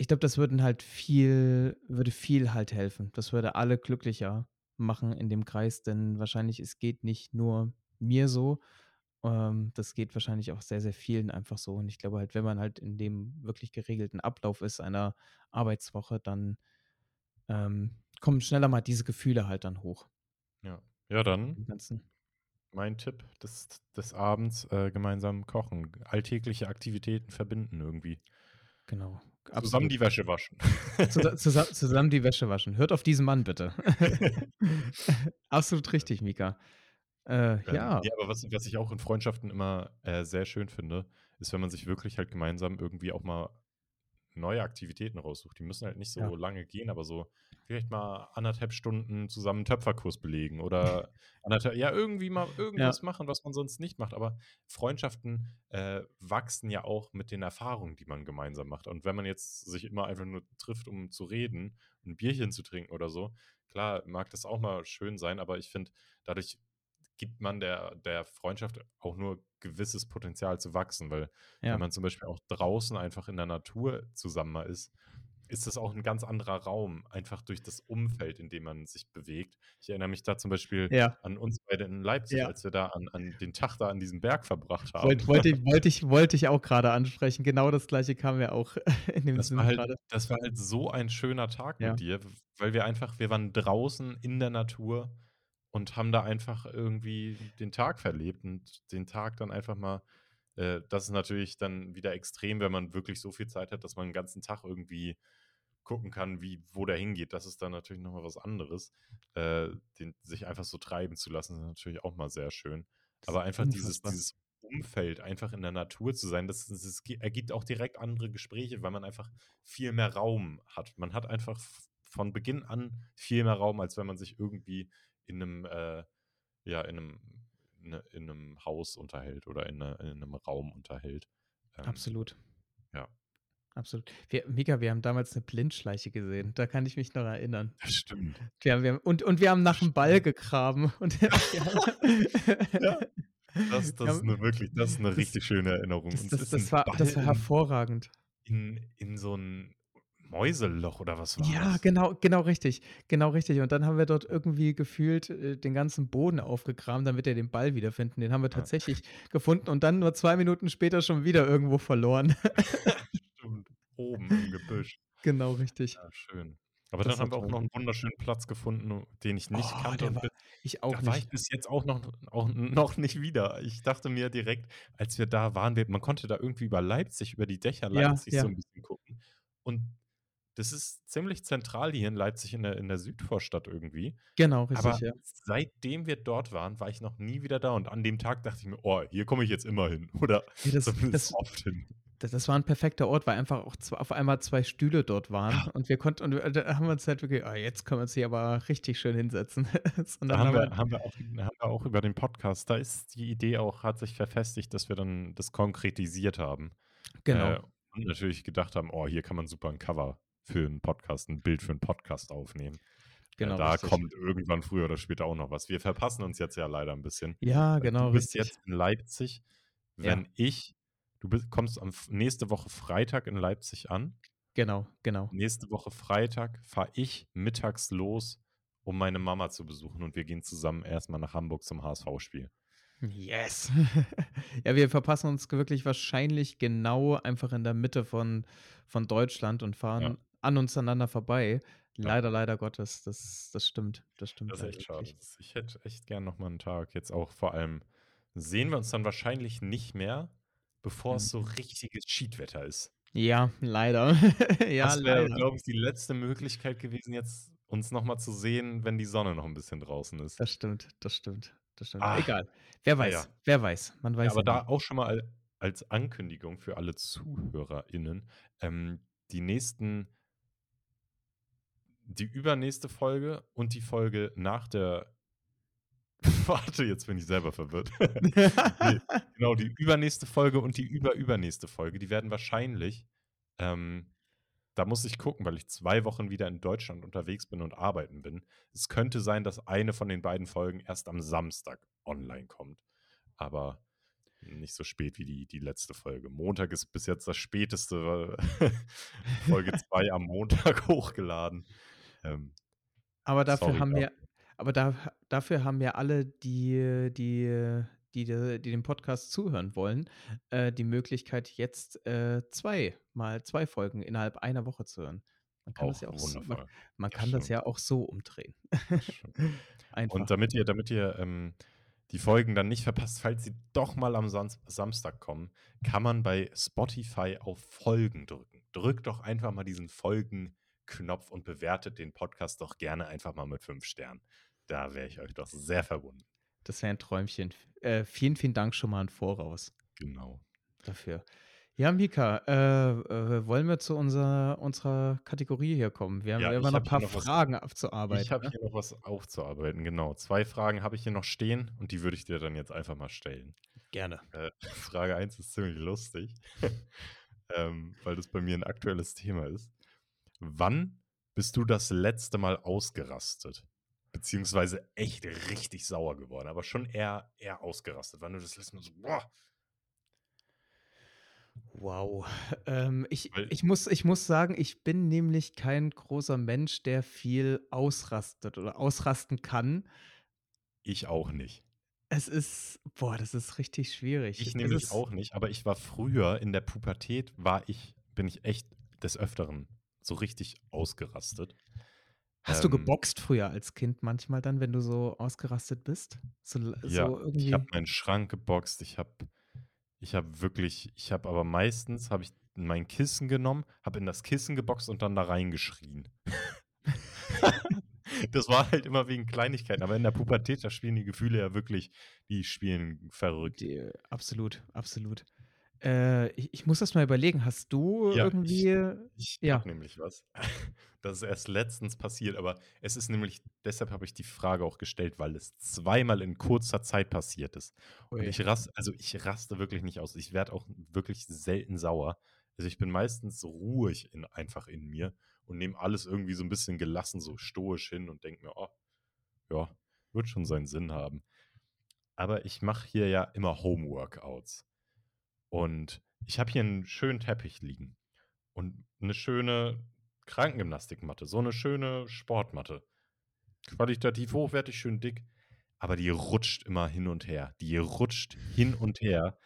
ich glaube, das würden halt viel würde viel halt helfen. Das würde alle glücklicher machen in dem Kreis, denn wahrscheinlich es geht nicht nur mir so, ähm, das geht wahrscheinlich auch sehr, sehr vielen einfach so. Und ich glaube halt, wenn man halt in dem wirklich geregelten Ablauf ist einer Arbeitswoche, dann, ähm, kommen schneller mal diese Gefühle halt dann hoch. Ja. Ja, dann mein Tipp des des Abends, äh, gemeinsam kochen. Alltägliche Aktivitäten verbinden irgendwie. Genau, Zusammen absolut. die Wäsche waschen. Zusa [LAUGHS] zusa zusammen die Wäsche waschen. Hört auf diesen Mann bitte. [LAUGHS] [LAUGHS] Absolut richtig, Mika. Äh, Ähm, ja. ja, aber was was ich auch in Freundschaften immer, äh, sehr schön finde, ist, wenn man sich wirklich halt gemeinsam irgendwie auch mal neue Aktivitäten raussucht. Die müssen halt nicht Ja. so lange gehen, aber so vielleicht mal 1 1/2 Stunden zusammen 'n Töpferkurs belegen oder anderthalb ja, irgendwie mal [LAUGHS] Ja. irgendwas machen, was man sonst nicht macht. Aber Freundschaften, äh, wachsen ja auch mit den Erfahrungen, die man gemeinsam macht. Und wenn man jetzt sich immer einfach nur trifft, um zu reden, 'n Bierchen zu trinken oder so, klar, mag das auch mal schön sein, aber ich finde, dadurch gibt man der der Freundschaft auch nur gewisses Potenzial zu wachsen, weil wenn Ja. man zum Beispiel auch draußen einfach in der Natur zusammen mal ist, ist das auch 'n ganz anderer Raum, einfach durch das Umfeld, in dem man sich bewegt. Ich erinnere mich da zum Beispiel Ja. an uns beide in Leipzig, Ja. als wir da an an den Tag da an diesem Berg verbracht haben. Wollt wollte ich wollte ich wollte ich auch grade ansprechen. Genau das Gleiche kam mir auch [LAUGHS] in den Das war Sinn halt grade. das war halt so ein schöner Tag Ja. mit dir, weil wir einfach wir waren draußen in der Natur und haben da einfach irgendwie den Tag verlebt und den Tag dann einfach mal äh, das ist natürlich dann wieder extrem, wenn man wirklich so viel Zeit hat, dass man 'n ganzen Tag irgendwie gucken kann, wie wo der hingeht. Das ist dann natürlich noch mal was anderes. Äh, den sich einfach so treiben zu lassen, ist natürlich auch mal sehr schön. Das Aber einfach dieses dieses Umfeld, einfach in der Natur zu sein, das das es ergibt auch direkt andere Gespräche, weil man einfach viel mehr Raum hat. Man hat einfach von Beginn an viel mehr Raum, als wenn man sich irgendwie in 'nem, äh ja, in 'nem ne in 'nem Haus unterhält oder in 'ne in 'nem Raum unterhält. Ähm, Absolut. ja. Absolut. Wir Mika, wir haben damals 'ne Blindschleiche gesehen. Da kann ich mich noch erinnern. Das stimmt. Wir haben wir haben und und wir haben nach 'm Ball gegraben [LAUGHS] und Ja. Das [LAUGHS] das ist haben 'ne wirklich das ist 'ne das richtig schöne Erinnerung. das das das war war in hervorragend. in in so 'n Mäuseloch oder was war Ja, das? genau, genau richtig, genau richtig. Und dann haben wir dort irgendwie gefühlt, äh, den ganzen Boden aufgegraben, damit wir den Ball wiederfinden. Den haben wir Ja. tatsächlich gefunden und dann nur 2 Minuten später schon wieder irgendwo verloren. [LAUGHS] Stimmt, oben im Gebüsch. Genau richtig. Ja, schön. Aber Das dann haben wir auch noch 'n wunderschönen Platz gefunden, den ich nicht Oh, kannte war ich auch da war ich nicht. bis jetzt auch noch auch noch nicht wieder. Ich dachte mir direkt, als wir da waren man konnte da irgendwie über Leipzig über die Dächer Ja, Leipzigs so ja. 'n bisschen gucken. Und das ist ziemlich zentral hier in Leipzig in der in der Südvorstadt irgendwie. Genau, Aber richtig, ja. seitdem wir dort waren, war ich noch nie wieder da. Und an dem Tag dachte ich mir: „Oh, hier komme ich jetzt immer hin“ [LAUGHS] oder Ja, das das oft hin. d das war 'n perfekter Ort, weil einfach auch zw auf einmal 2 Stühle dort waren Ja. und wir konnten und, äh, da haben wir uns halt wirklich: „Ah, jetzt können wir uns hier aber richtig schön hinsetzen.“ [LAUGHS] Und Da haben wir haben wir auch haben wir auch über den Podcast da ist die Idee auch hat sich verfestigt, dass wir dann das konkretisiert haben. Genau. Äh, und natürlich gedacht haben: „Oh, hier kann man super 'n Cover für 'n Podcast 'n Bild für 'n Podcast aufnehmen.“ Äh, Genau, da richtig. kommt irgendwann früher oder später auch noch was. Wir verpassen uns jetzt ja leider 'n bisschen. Ja, Weil genau, du bist richtig. jetzt in Leipzig, Ja. wenn ich du bist kommst am nächste Woche Freitag in Leipzig an. Genau, genau. Nächste Woche Freitag fahre ich mittags los, um meine Mama zu besuchen und wir gehen zusammen erst mal nach Hamburg zum HSV-Spiel. Yes. [LAUGHS] Ja, wir verpassen uns wirklich wahrscheinlich genau einfach in der Mitte von von Deutschland und Ja. An uns aneinander vorbei. Ja. Leider, leider Gottes. Das das stimmt. Das stimmt Das ist echt schade. ich hätte echt gern noch mal 'n Tag. Jetzt auch vor allem sehen wir uns dann wahrscheinlich nicht mehr, bevor es so Mhm. richtiges Schiedwetter ist. Ja, leider. [LAUGHS] Ja, Das wäre, leider. glaube ich, die letzte Möglichkeit gewesen, jetzt uns noch mal zu sehen, wenn die Sonne noch 'n bisschen draußen ist. Das stimmt, das stimmt, das stimmt. Ah, Egal. Wer weiß, ja. wer weiß. Man Ja, weiß aber ja da nie. auch schon mal al als Ankündigung für alle ZuhörerInnen, ähm, die nächsten die übernächste Folge und die Folge nach der [LAUGHS] Warte, jetzt bin ich selber verwirrt. [LAUGHS] nee, genau, die übernächste Folge und die überübernächste Folge, die werden wahrscheinlich, ähm, da muss ich gucken, weil ich zwei Wochen wieder in Deutschland unterwegs bin und arbeiten bin. Es könnte sein, dass eine von den beiden Folgen erst am Samstag online kommt. Aber nicht so spät wie die, die letzte Folge. Montag ist bis jetzt das späteste. [LAUGHS] Folge [LAUGHS] 2 am Montag [LAUGHS] hochgeladen. Ähm, aber dafür haben wir, aber da, dafür haben ja alle, die, die, die, die, den Podcast zuhören wollen, äh, die Möglichkeit, jetzt äh, zwei mal zwei Folgen innerhalb einer Woche zu hören. Man kann, auch das, ja auch so, man, man kann das ja auch so umdrehen. Einfach. Und damit ihr, damit ihr ähm, die Folgen dann nicht verpasst, falls sie doch mal am Sam Samstag kommen, kann man bei Spotify auf Folgen drücken. Drückt doch einfach mal diesen Folgen-Knopf und bewertet den Podcast doch gerne einfach mal mit fünf Sternen. Da wäre ich euch doch sehr verbunden. Das wäre ein Träumchen. Äh, vielen, vielen Dank schon mal im Voraus. Genau. Dafür. Ja, Mika, äh, äh, wollen wir zu unserer, unserer Kategorie hier kommen? Wir haben ja, immer noch ein paar Fragen was, abzuarbeiten. Ich habe ne? hier noch was aufzuarbeiten, genau. Zwei Fragen habe ich hier noch stehen und die würde ich dir dann jetzt einfach mal stellen. Gerne. Äh, [LAUGHS] Frage 1 ist ziemlich lustig, [LAUGHS] ähm, weil das bei mir ein aktuelles Thema ist. Wann bist du das letzte Mal ausgerastet? Beziehungsweise echt richtig sauer geworden, aber schon eher, eher ausgerastet. Wann du das letzte Mal so, boah, Wow. Ähm, ich, ich, muss, ich muss sagen, ich bin nämlich kein großer Mensch, der viel ausrastet oder ausrasten kann. Ich auch nicht. Es ist, boah, das ist richtig schwierig. Ich nämlich auch nicht, aber ich war früher in der Pubertät, war ich, bin ich echt des Öfteren so richtig ausgerastet. Hast ähm, du geboxt früher als Kind manchmal dann, wenn du so ausgerastet bist? So, ja, so ich habe meinen Schrank geboxt, ich habe ich habe wirklich, ich habe aber meistens, habe ich mein Kissen genommen, habe in das Kissen geboxt und dann da reingeschrien. [LAUGHS] das war halt immer wegen Kleinigkeiten, aber in der Pubertät, da spielen die Gefühle ja wirklich, die spielen verrückt. Die, absolut, absolut. Äh, ich, ich, muss das mal überlegen. Hast du ja, irgendwie. Ich, ich ja. habe nämlich was. [LAUGHS] Das ist erst letztens passiert, aber es ist nämlich, deshalb habe ich die Frage auch gestellt, weil es zweimal in kurzer Zeit passiert ist. Und Ui. ich raste, also ich raste wirklich nicht aus. Ich werde auch wirklich selten sauer. Also ich bin meistens ruhig in, einfach in mir und nehme alles irgendwie so ein bisschen gelassen, so stoisch hin und denke mir, oh, ja, wird schon seinen Sinn haben. Aber ich mache hier ja immer Homeworkouts. Und ich habe hier einen schönen Teppich liegen und eine schöne Krankengymnastikmatte, so eine schöne Sportmatte. Qualitativ hochwertig, schön dick, aber die rutscht immer hin und her. Die rutscht hin und her.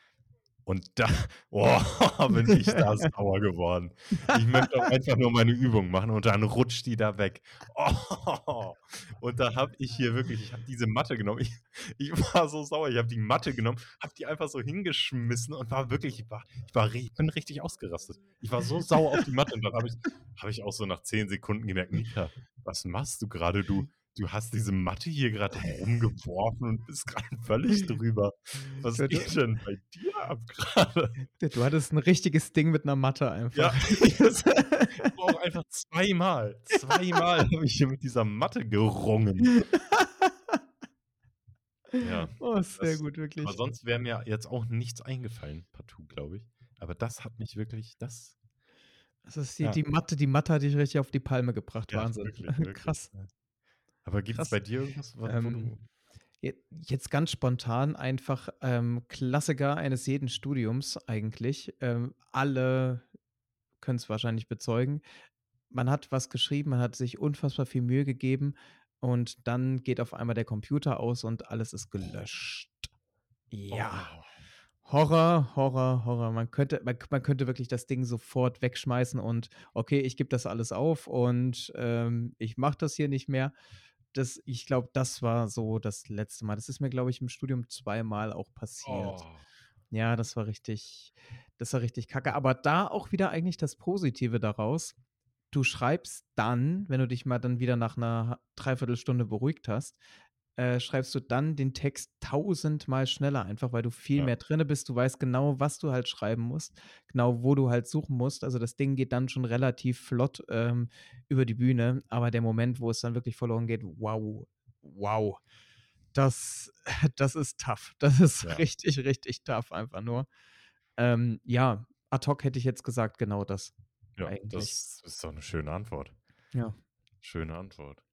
Und da, [LAUGHS] oh, bin ich da sauer geworden. Ich möchte einfach nur meine Übung machen und dann rutscht die da weg. Oh, und da habe ich hier wirklich, ich habe diese Matte genommen. Ich, ich, war so sauer. Ich habe die Matte genommen, habe die einfach so hingeschmissen und war wirklich, ich war, ich war, ich bin richtig ausgerastet. Ich war so sauer auf die Matte und dann habe ich, hab ich auch so nach zehn Sekunden gemerkt, Nika, was machst du gerade, du? Du hast diese Matte hier gerade rumgeworfen und bist gerade völlig [LAUGHS] drüber. Was geht denn bei dir ab gerade? Du hattest ein richtiges Ding mit einer Matte einfach. [LAUGHS] Ja, ich auch einfach zweimal. Zweimal habe ich hier mit dieser Matte gerungen. Ja. Oh, sehr das, gut, wirklich. Aber sonst wäre mir jetzt auch nichts eingefallen, partout, glaube ich. Aber das hat mich wirklich, das. Das ist die, ja. die Matte, die Matte hat dich richtig auf die Palme gebracht. Ja, Wahnsinn. Wirklich, wirklich, [LAUGHS] Krass. Aber gibt es bei dir irgendwas, wo ähm, du Jetzt ganz spontan einfach ähm, Klassiker eines jeden Studiums eigentlich. Ähm, alle können es wahrscheinlich bezeugen. Man hat was geschrieben, man hat sich unfassbar viel Mühe gegeben und dann geht auf einmal der Computer aus und alles ist gelöscht. Ja. Oh. Horror, Horror, Horror. Man könnte, man, man, könnte wirklich das Ding sofort wegschmeißen und okay, ich gebe das alles auf und ähm, ich mache das hier nicht mehr das, ich glaube, das war so das letzte Mal. Das ist mir, glaube ich, im Studium zweimal auch passiert. Oh. Ja, das war richtig, das war richtig kacke. Aber da auch wieder eigentlich das Positive daraus. Du schreibst dann, wenn du dich mal dann wieder nach einer Dreiviertelstunde beruhigt hast, äh, schreibst du dann den Text tausendmal schneller, einfach weil du viel ja. mehr drinne bist. Du weißt genau, was du halt schreiben musst, genau wo du halt suchen musst. Also das Ding geht dann schon relativ flott ähm, über die Bühne, aber der Moment, wo es dann wirklich verloren geht, wow, wow. das, [LAUGHS] das ist tough. Das ist Ja. richtig, richtig tough einfach nur. Ähm, ja, ad hoc hätte ich jetzt gesagt, genau das. Ja, Eigentlich. das ist doch eine schöne Antwort. Ja. Schöne Antwort.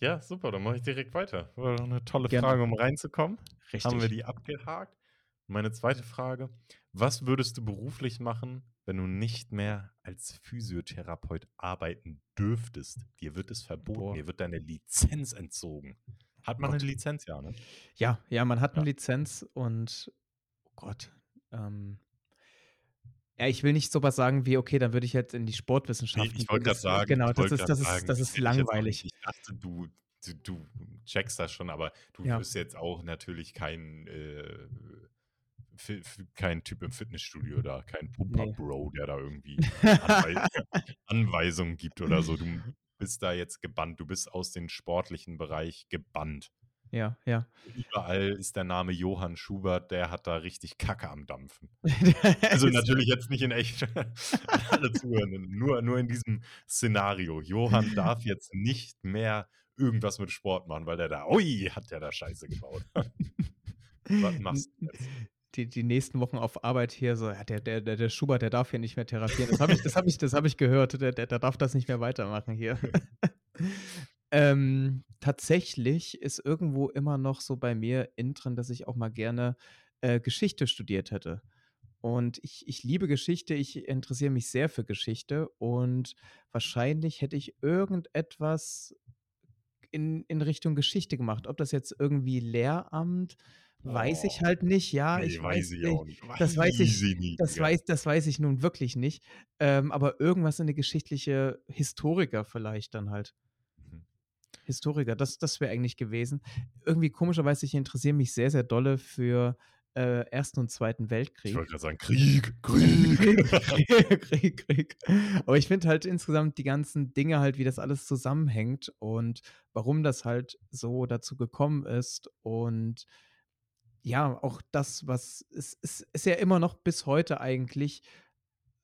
Ja, super, dann mache ich direkt weiter. War doch eine tolle Gerne. Frage, um reinzukommen. Richtig. Haben wir die abgehakt? Meine zweite Frage: Was würdest du beruflich machen, wenn du nicht mehr als Physiotherapeut arbeiten dürftest? Dir wird es verboten, Boah. dir wird deine Lizenz entzogen. Hat man Gott. eine Lizenz, ja, ne? Ja, ja, man hat eine Ja. Lizenz und oh Gott. Ähm, ja, ich will nicht sowas sagen wie, okay, dann würde ich jetzt in die Sportwissenschaften ich gehen. wollte grad Das sagen genau, ich das ist das ist sagen, das das ist ich langweilig. ich dachte, du du du checkst das schon, aber du Ja. wirst jetzt auch natürlich kein, äh, kein Typ im Fitnessstudio da, kein. Pumper-Bro, der da irgendwie [LAUGHS] Anwei Anweisungen gibt oder so. Du bist da jetzt gebannt. Du bist aus dem sportlichen Bereich gebannt. Ja, ja. Überall ist der Name Johann Schubert, der hat da richtig Kacke am Dampfen. [LAUGHS] Also, natürlich jetzt nicht in echt [LAUGHS] alle Zuhörenden, nur nur in diesem Szenario. Johann darf jetzt nicht mehr irgendwas mit Sport machen, weil der da ui, hat der da Scheiße gebaut. [LAUGHS] Was machst du jetzt? Die die nächsten Wochen auf Arbeit hier so: „Ja, der der der Schubert, der darf hier nicht mehr therapieren.“ Das habe ich das habe ich das habe ich gehört. Der der der darf das nicht mehr weitermachen hier. Ähm, tatsächlich ist irgendwo immer noch so bei mir in drin, dass ich auch mal gerne, äh, Geschichte studiert hätte. Und ich ich liebe Geschichte, ich interessiere mich sehr für Geschichte und wahrscheinlich hätte ich irgendetwas in in Richtung Geschichte gemacht. Ob das jetzt irgendwie Lehramt, weiß ich Oh. halt nicht. Ja, Ne, ich weiß weiß ich nicht. auch nicht. Das weiß ich ich nicht, das weiß das weiß ich nun wirklich nicht. Ähm, aber irgendwas in 'ne geschichtliche Historiker vielleicht dann halt. Historiker, das das wäre eigentlich gewesen. Irgendwie komischerweise, ich interessiere mich sehr, sehr dolle für, äh, Ersten und Zweiten Ich Weltkrieg. wollte grad sagen: „Krieg, [LAUGHS] Krieg.“ Krieg, Krieg, Krieg. Aber ich finde halt insgesamt die ganzen Dinge halt, wie das alles zusammenhängt und warum das halt so dazu gekommen ist und ja, auch das, was es es ist ja immer noch bis heute eigentlich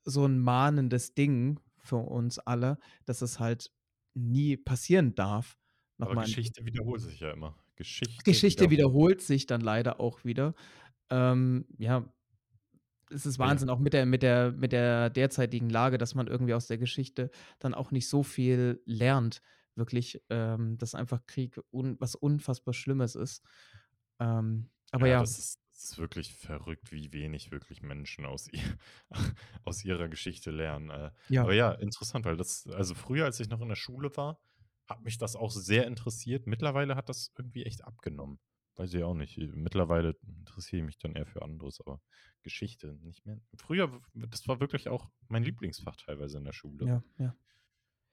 so 'n mahnendes Ding für uns alle, dass es halt nie passieren darf. Noch Aber Geschichte wiederholt sich ja immer. Geschichte Geschichte wiederholt sich dann leider auch wieder. Ähm, ja, es ist Ja. Wahnsinn, auch mit der mit der mit der derzeitigen Lage, dass man irgendwie aus der Geschichte dann auch nicht so viel lernt, wirklich, ähm, dass einfach Krieg un was unfassbar Schlimmes ist. Ähm, aber Ja, ja. das ist das ist wirklich verrückt, wie wenig wirklich Menschen aus ihr [LAUGHS] aus ihrer Geschichte lernen. Äh, Ja. aber ja, interessant, weil das also, früher, als ich noch in der Schule war, hat mich das auch sehr interessiert. Mittlerweile hat das irgendwie echt abgenommen. Weiß ich auch nicht. Äh, mittlerweile interessiere ich mich dann eher für anderes, aber Geschichte nicht mehr. Früher, das war wirklich auch mein Lieblingsfach teilweise in der Schule. Ja, ja.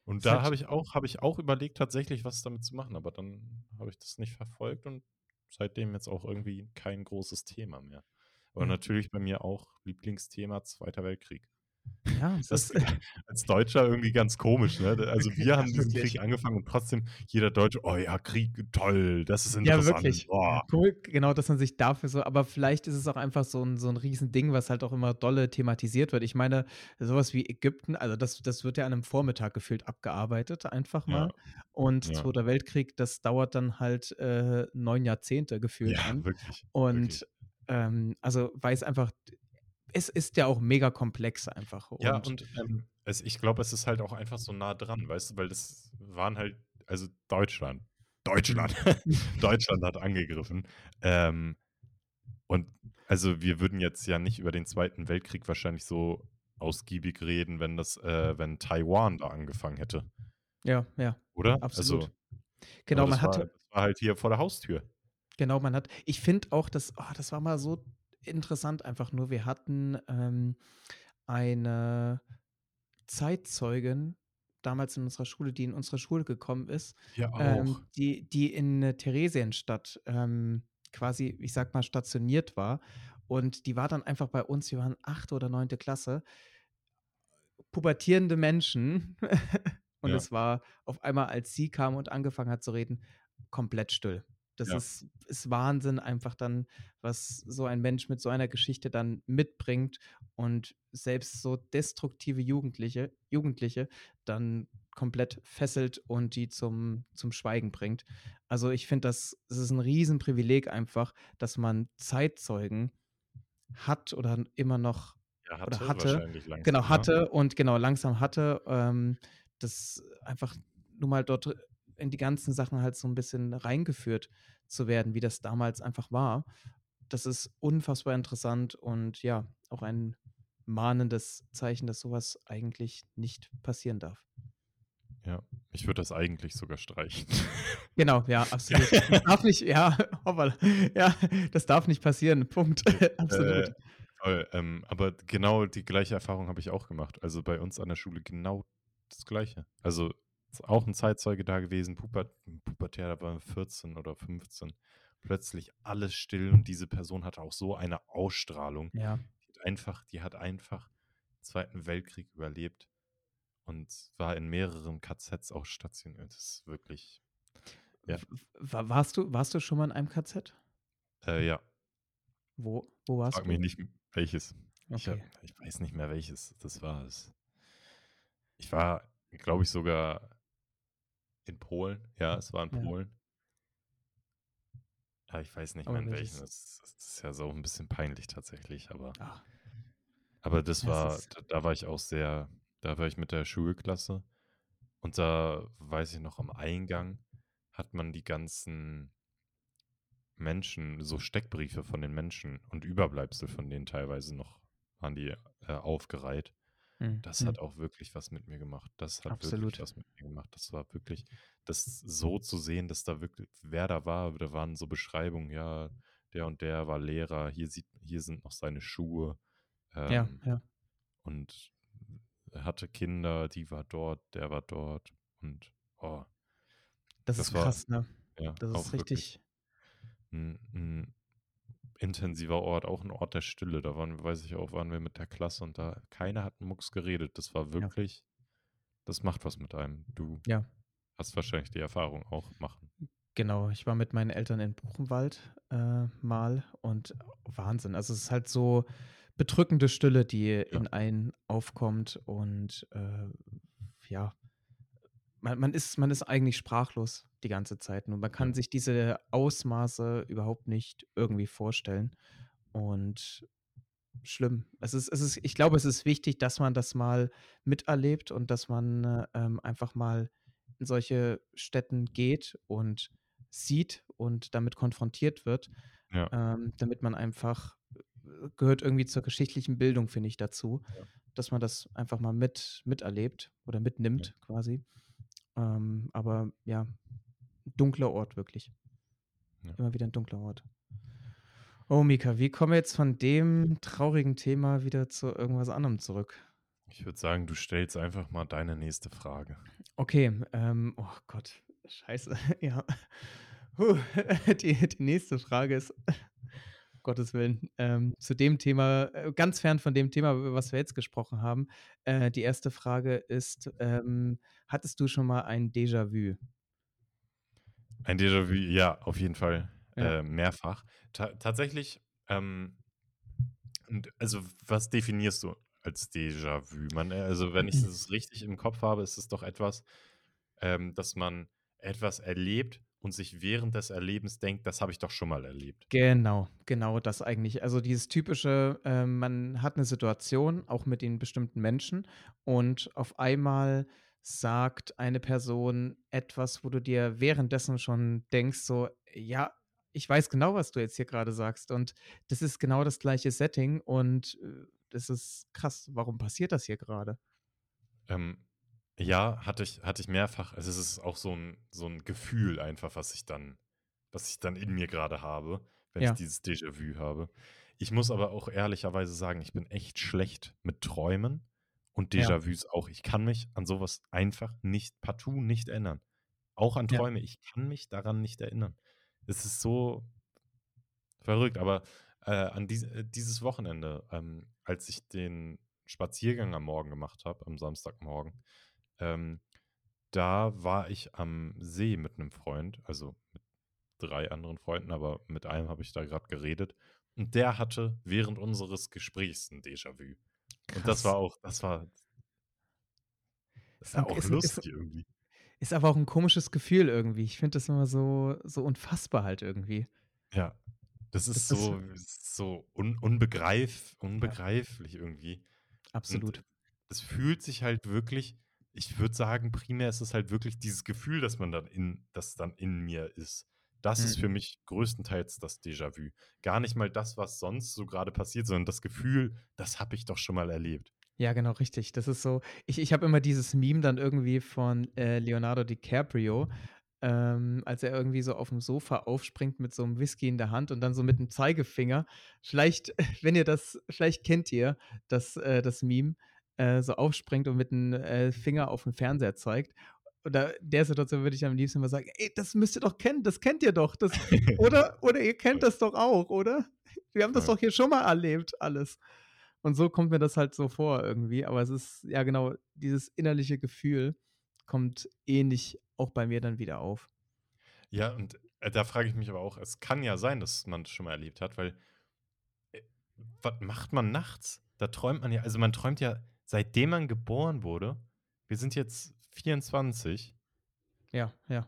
Und da habe ich auch habe ich auch überlegt, tatsächlich was damit zu machen, aber dann habe ich das nicht verfolgt und seitdem jetzt auch irgendwie kein großes Thema mehr. Aber Ja. natürlich bei mir auch Lieblingsthema Zweiter Weltkrieg. Ja, es Das ist [LAUGHS] [LAUGHS] als Deutscher irgendwie ganz komisch, ne? Also, wir Ja, [LAUGHS] haben diesen. Krieg angefangen und trotzdem jeder Deutsche: „Oh ja, Krieg, toll, das ist Ja, interessant. wirklich. Boah.“ Cool, genau, dass man sich dafür so aber vielleicht ist es auch einfach so 'n so 'n Riesending, was halt auch immer dolle thematisiert wird. Ich meine, so was wie Ägypten, also, das das wird ja an 'nem Vormittag gefühlt abgearbeitet einfach Ja. mal. Und Ja. Zweiter Weltkrieg, das dauert dann halt, äh, 9 Jahrzehnte gefühlt Ja, an. wirklich, Und, wirklich. ähm, also, weil's einfach es ist ja auch mega komplex einfach Ja, und und, ähm, es ich glaube, es ist halt auch einfach so nah dran, weißt du, weil das waren halt also, Deutschland Deutschland [LAUGHS] Deutschland hat angegriffen. Ähm, und also, wir würden jetzt ja nicht über den Zweiten Weltkrieg wahrscheinlich so ausgiebig reden, wenn das äh, wenn Taiwan da angefangen hätte. Ja, ja, Oder? absolut. Also Genau, man war hatte das war halt hier vor der Haustür. Genau, man hat ich finde auch, das oh, das war mal so interessant einfach nur. Wir hatten, ähm, eine Zeitzeugin damals in unserer Schule, die in unsere Schule gekommen ist, Wir ähm, die die in Theresienstadt, ähm, quasi, ich sage mal, stationiert war. Und die war dann einfach bei uns wir waren 8. oder 9. Klasse. Pubertierende Menschen. [LAUGHS] Und Ja. es war auf einmal, als sie kam und angefangen hat zu reden, komplett still. Das Ja. ist ist Wahnsinn einfach dann, was so ein Mensch mit so einer Geschichte dann mitbringt und selbst so destruktive Jugendliche Jugendliche dann komplett fesselt und die zum zum Schweigen bringt. Also, ich finde, das das ist 'n Riesenprivileg einfach, dass man Zeitzeugen hat oder immer noch Ja, oder hatte hatte wahrscheinlich genau, langsam, ne? hatte und genau, langsam hatte, ähm, das einfach nur mal dort in die ganzen Sachen halt so 'n bisschen reingeführt zu werden, wie das damals einfach war. Das ist unfassbar interessant und ja, auch ein mahnendes Zeichen, dass so was eigentlich nicht passieren darf. Ja, ich würde das eigentlich sogar streichen. [LAUGHS] Genau, ja, absolut. Das darf nicht ja, [LAUGHS] hoppala. Ja, das darf nicht passieren. Punkt. Äh, [LAUGHS] Absolut. voll, ähm, aber genau die gleiche Erfahrung habe ich auch gemacht. Also, bei uns an der Schule genau das Gleiche. Also, ist auch 'n Zeitzeuge da gewesen, Puber pubertär, da waren wir 14 oder 15. Plötzlich alles still und diese Person hatte auch so eine Ausstrahlung. Ja. Die hat einfach die hat einfach 2. Weltkrieg überlebt und war in mehreren KZs auch stationiert. Das ist wirklich ja. Warst du warst du schon mal in einem KZ? Äh, ja. Wo wo warst Frag mich du? nicht, welches. Ich habe Okay. ich weiß nicht mehr, welches das war. Es ich war, glaube ich, sogar in Polen. Ja, es war in Ja. Polen. Aber ich weiß nicht mehr, in welchen. Das das ist ja so 'n bisschen peinlich tatsächlich, aber Ah. aber das Es war ist d da war ich auch sehr da war ich mit der Schulklasse und da weiß ich noch, am Eingang hat man die ganzen Menschen so Steckbriefe von den Menschen und Überbleibsel von denen teilweise noch waren die, äh, aufgereiht. Mhm, Das mhm. hat auch wirklich was mit mir gemacht. Das hat wirklich Absolut. was mit mir gemacht. Das war wirklich das so zu sehen, dass da wirklich wer da war da waren so Beschreibungen, ja, der und der war Lehrer, hier sieht hier sind noch seine Schuhe, Ja, ähm, ja. und er hatte Kinder, die war dort, der war dort und, oh. Das Das ist war krass, ne? ja, Das ist wirklich richtig 'n 'n intensiver Ort, auch 'n Ort der Stille. Da waren weiß ich auch, waren wir mit der Klasse und da keiner hat 'n Mucks geredet. Das war Ja. wirklich das macht was mit einem. Du Ja. hast wahrscheinlich die Erfahrung auch machen. Genau, ich war mit meinen Eltern in Buchenwald, äh, mal und Wahnsinn. Also, es ist halt so bedrückende Stille, die Ja. in einen aufkommt und, äh, ja, man man ist man ist eigentlich sprachlos die ganze Zeit nur. Man Ja. kann sich diese Ausmaße überhaupt nicht irgendwie vorstellen und schlimm. Es ist es ist ich glaube, es ist wichtig, dass man das mal miterlebt und dass man, ähm, einfach mal in solche Stätten geht und sieht und damit konfrontiert wird, Ja. ähm, damit man einfach äh, gehört irgendwie zur geschichtlichen Bildung, finde ich, dazu, Ja. dass man das einfach mal mit miterlebt oder Ja. mitnimmt quasi. Ähm, aber ja, dunkler Ort wirklich. Ja. Immer wieder 'n dunkler Ort. Oh, Mika, wie kommen wir jetzt von dem traurigen Thema wieder zu irgendwas anderem zurück? Ich würde sagen, du stellst einfach mal deine nächste Frage. Okay, ähm, oh Gott, scheiße, [LAUGHS] ja. Hu, [LAUGHS] die die nächste Frage ist Gottes Willen, ähm, zu dem Thema äh, ganz fern von dem Thema, über was wir jetzt gesprochen haben. Äh, die erste Frage ist, ähm, hattest du schon mal ein Déjà-vu? Ein Déjà-vu, ja, auf jeden Fall, Ja. äh, mehrfach. Ta tatsächlich, ähm also, was definierst du als Déjà-vu? Äh, also, wenn ich [CLEARS THROAT] es richtig im Kopf habe, ist es doch etwas, ähm, dass man etwas erlebt und sich während des Erlebens denkt: „Das habe ich doch schon mal erlebt.“ Genau, genau das eigentlich. Also, dieses typische, ähm, man hat 'ne Situation, auch mit den bestimmten Menschen und auf einmal sagt eine Person etwas, wo du dir währenddessen schon denkst so: „Ja, ich weiß genau, was du jetzt hier grade sagst und das ist genau das gleiche Setting und, äh, das ist krass. Warum passiert das hier grade?“ Ähm, ja, hatte ich hatte ich mehrfach. Also, es ist auch so 'n so 'n Gefühl einfach, was ich dann was ich dann in mir grade habe, wenn ich Ja. dieses Déjà-vu habe. Ich muss aber auch ehrlicherweise sagen, ich bin echt schlecht mit Träumen und Ja. Déjà-vus auch. Ich kann mich an so was einfach nicht partout nicht erinnern. Auch an Ja. Träume. Ich kann mich daran nicht erinnern. Es ist so verrückt, aber, äh, an dies äh, dieses Wochenende, ähm, als ich den Spaziergang am Morgen gemacht habe, am Samstagmorgen, ähm, da war ich am See mit 'nem Freund, also, mit 3 anderen Freunden, aber mit einem habe ich da grad geredet und der hatte während unseres Gesprächs 'n Déjà-vu. Und das war auch das war Ist Ist ja 'n auch ist 'n ist lustig irgendwie. ist aber auch 'n komisches Gefühl irgendwie. Ich finde das immer so so unfassbar halt irgendwie. Ja, das ist Das das so so un unbegreif Ja. unbegreiflich irgendwie. Und Absolut. es fühlt sich halt wirklich ich würde sagen, primär ist es halt wirklich dieses Gefühl, dass man dann in das dann in mir ist. Das ist Mhm. für mich größtenteils das Déjà-vu. Gar nicht mal das, was sonst so grade passiert, sondern das Gefühl: „Das habe ich doch schon mal erlebt.“ Ja, genau, richtig. Das ist so ich ich habe immer dieses Meme dann irgendwie von, äh, Leonardo DiCaprio, ähm, als er irgendwie so aufm Sofa aufspringt mit so 'nem Whisky in der Hand und dann so mit 'm Zeigefinger vielleicht, [LAUGHS] wenn ihr das vielleicht kennt ihr das äh, das Meme, äh, so aufspringt und mit 'n, äh, Finger auf 'n Fernseher zeigt. Oder der Situation würde ich am liebsten immer sagen: „Ey, das müsst ihr doch kennen, das kennt ihr doch, das oder [LAUGHS] oder ihr kennt das doch auch, oder? Wir haben das doch hier schon mal erlebt alles.“ Und so kommt mir das halt so vor irgendwie, aber es ist ja genau, dieses innerliche Gefühl kommt ähnlich auch bei mir dann wieder auf. Ja, und, äh, da frage ich mich aber auch, es kann ja sein, dass man's schon mal erlebt hat, weil äh, was macht man nachts? Da träumt man ja also, man träumt ja, seitdem man geboren wurde wir sind jetzt 24. Ja, ja.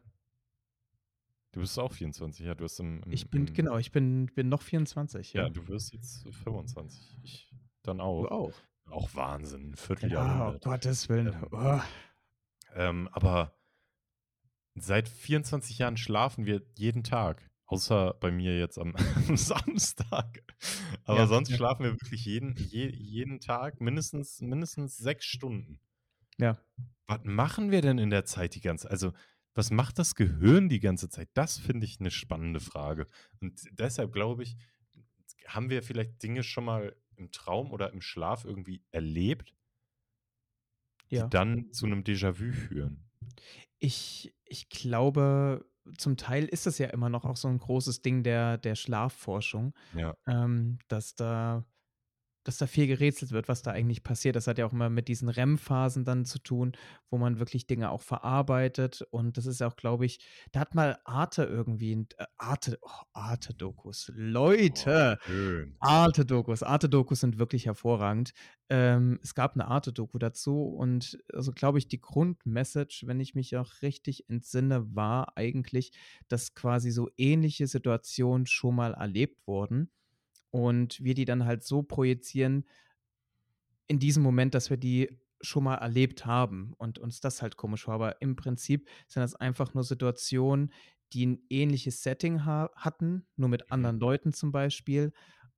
Du bist auch 24, ja, du hast im im Ich bin im genau, ich bin bin noch 24, Ja, ja. du wirst jetzt 25. Ich dann Du auch. auch? Auch Wahnsinn, 'n Ja, um. Gottes Willen. Ähm Oh. ähm, aber seit 24 Jahren schlafen wir jeden Tag, außer bei mir jetzt am [LAUGHS] am Samstag. Aber Ja, sonst ja. schlafen wir wirklich jeden je jeden Tag mindestens mindestens 6 Stunden. Ja. Was machen wir denn in der Zeit die ganze also, was macht das Gehirn die ganze Zeit? Das finde ich 'ne spannende Frage. Und deshalb glaube ich, haben wir vielleicht Dinge schon mal im Traum oder im Schlaf irgendwie erlebt die Ja. dann zu 'nem Déjà-vu führen? Ich ich glaube, zum Teil ist das ja immer noch auch so 'n großes Ding der der Schlafforschung, Ja. ähm, dass da dass da viel gerätselt wird, was da eigentlich passiert. Das hat ja auch immer mit diesen REM-Phasen dann zu tun, wo man wirklich Dinge auch verarbeitet. Und das ist ja auch, glaube ich da hat mal Arte irgendwie 'n äh, Arte oh, Arte-Dokus. Oh, Leute, schön. Arte-Dokus. Arte-Dokus sind wirklich hervorragend. Ähm, es gab 'ne Arte-Doku dazu und also, glaube ich, die Grundmessage, wenn ich mich auch richtig entsinne, war eigentlich, dass quasi so ähnliche Situationen schon mal erlebt wurden und wir die dann halt so projizieren in diesem Moment, dass wir die schon mal erlebt haben und uns das halt komisch vor. Aber im Prinzip sind das einfach nur Situationen, die 'n ähnliches Setting ha hatten, nur mit Mhm. anderen Leuten zum Beispiel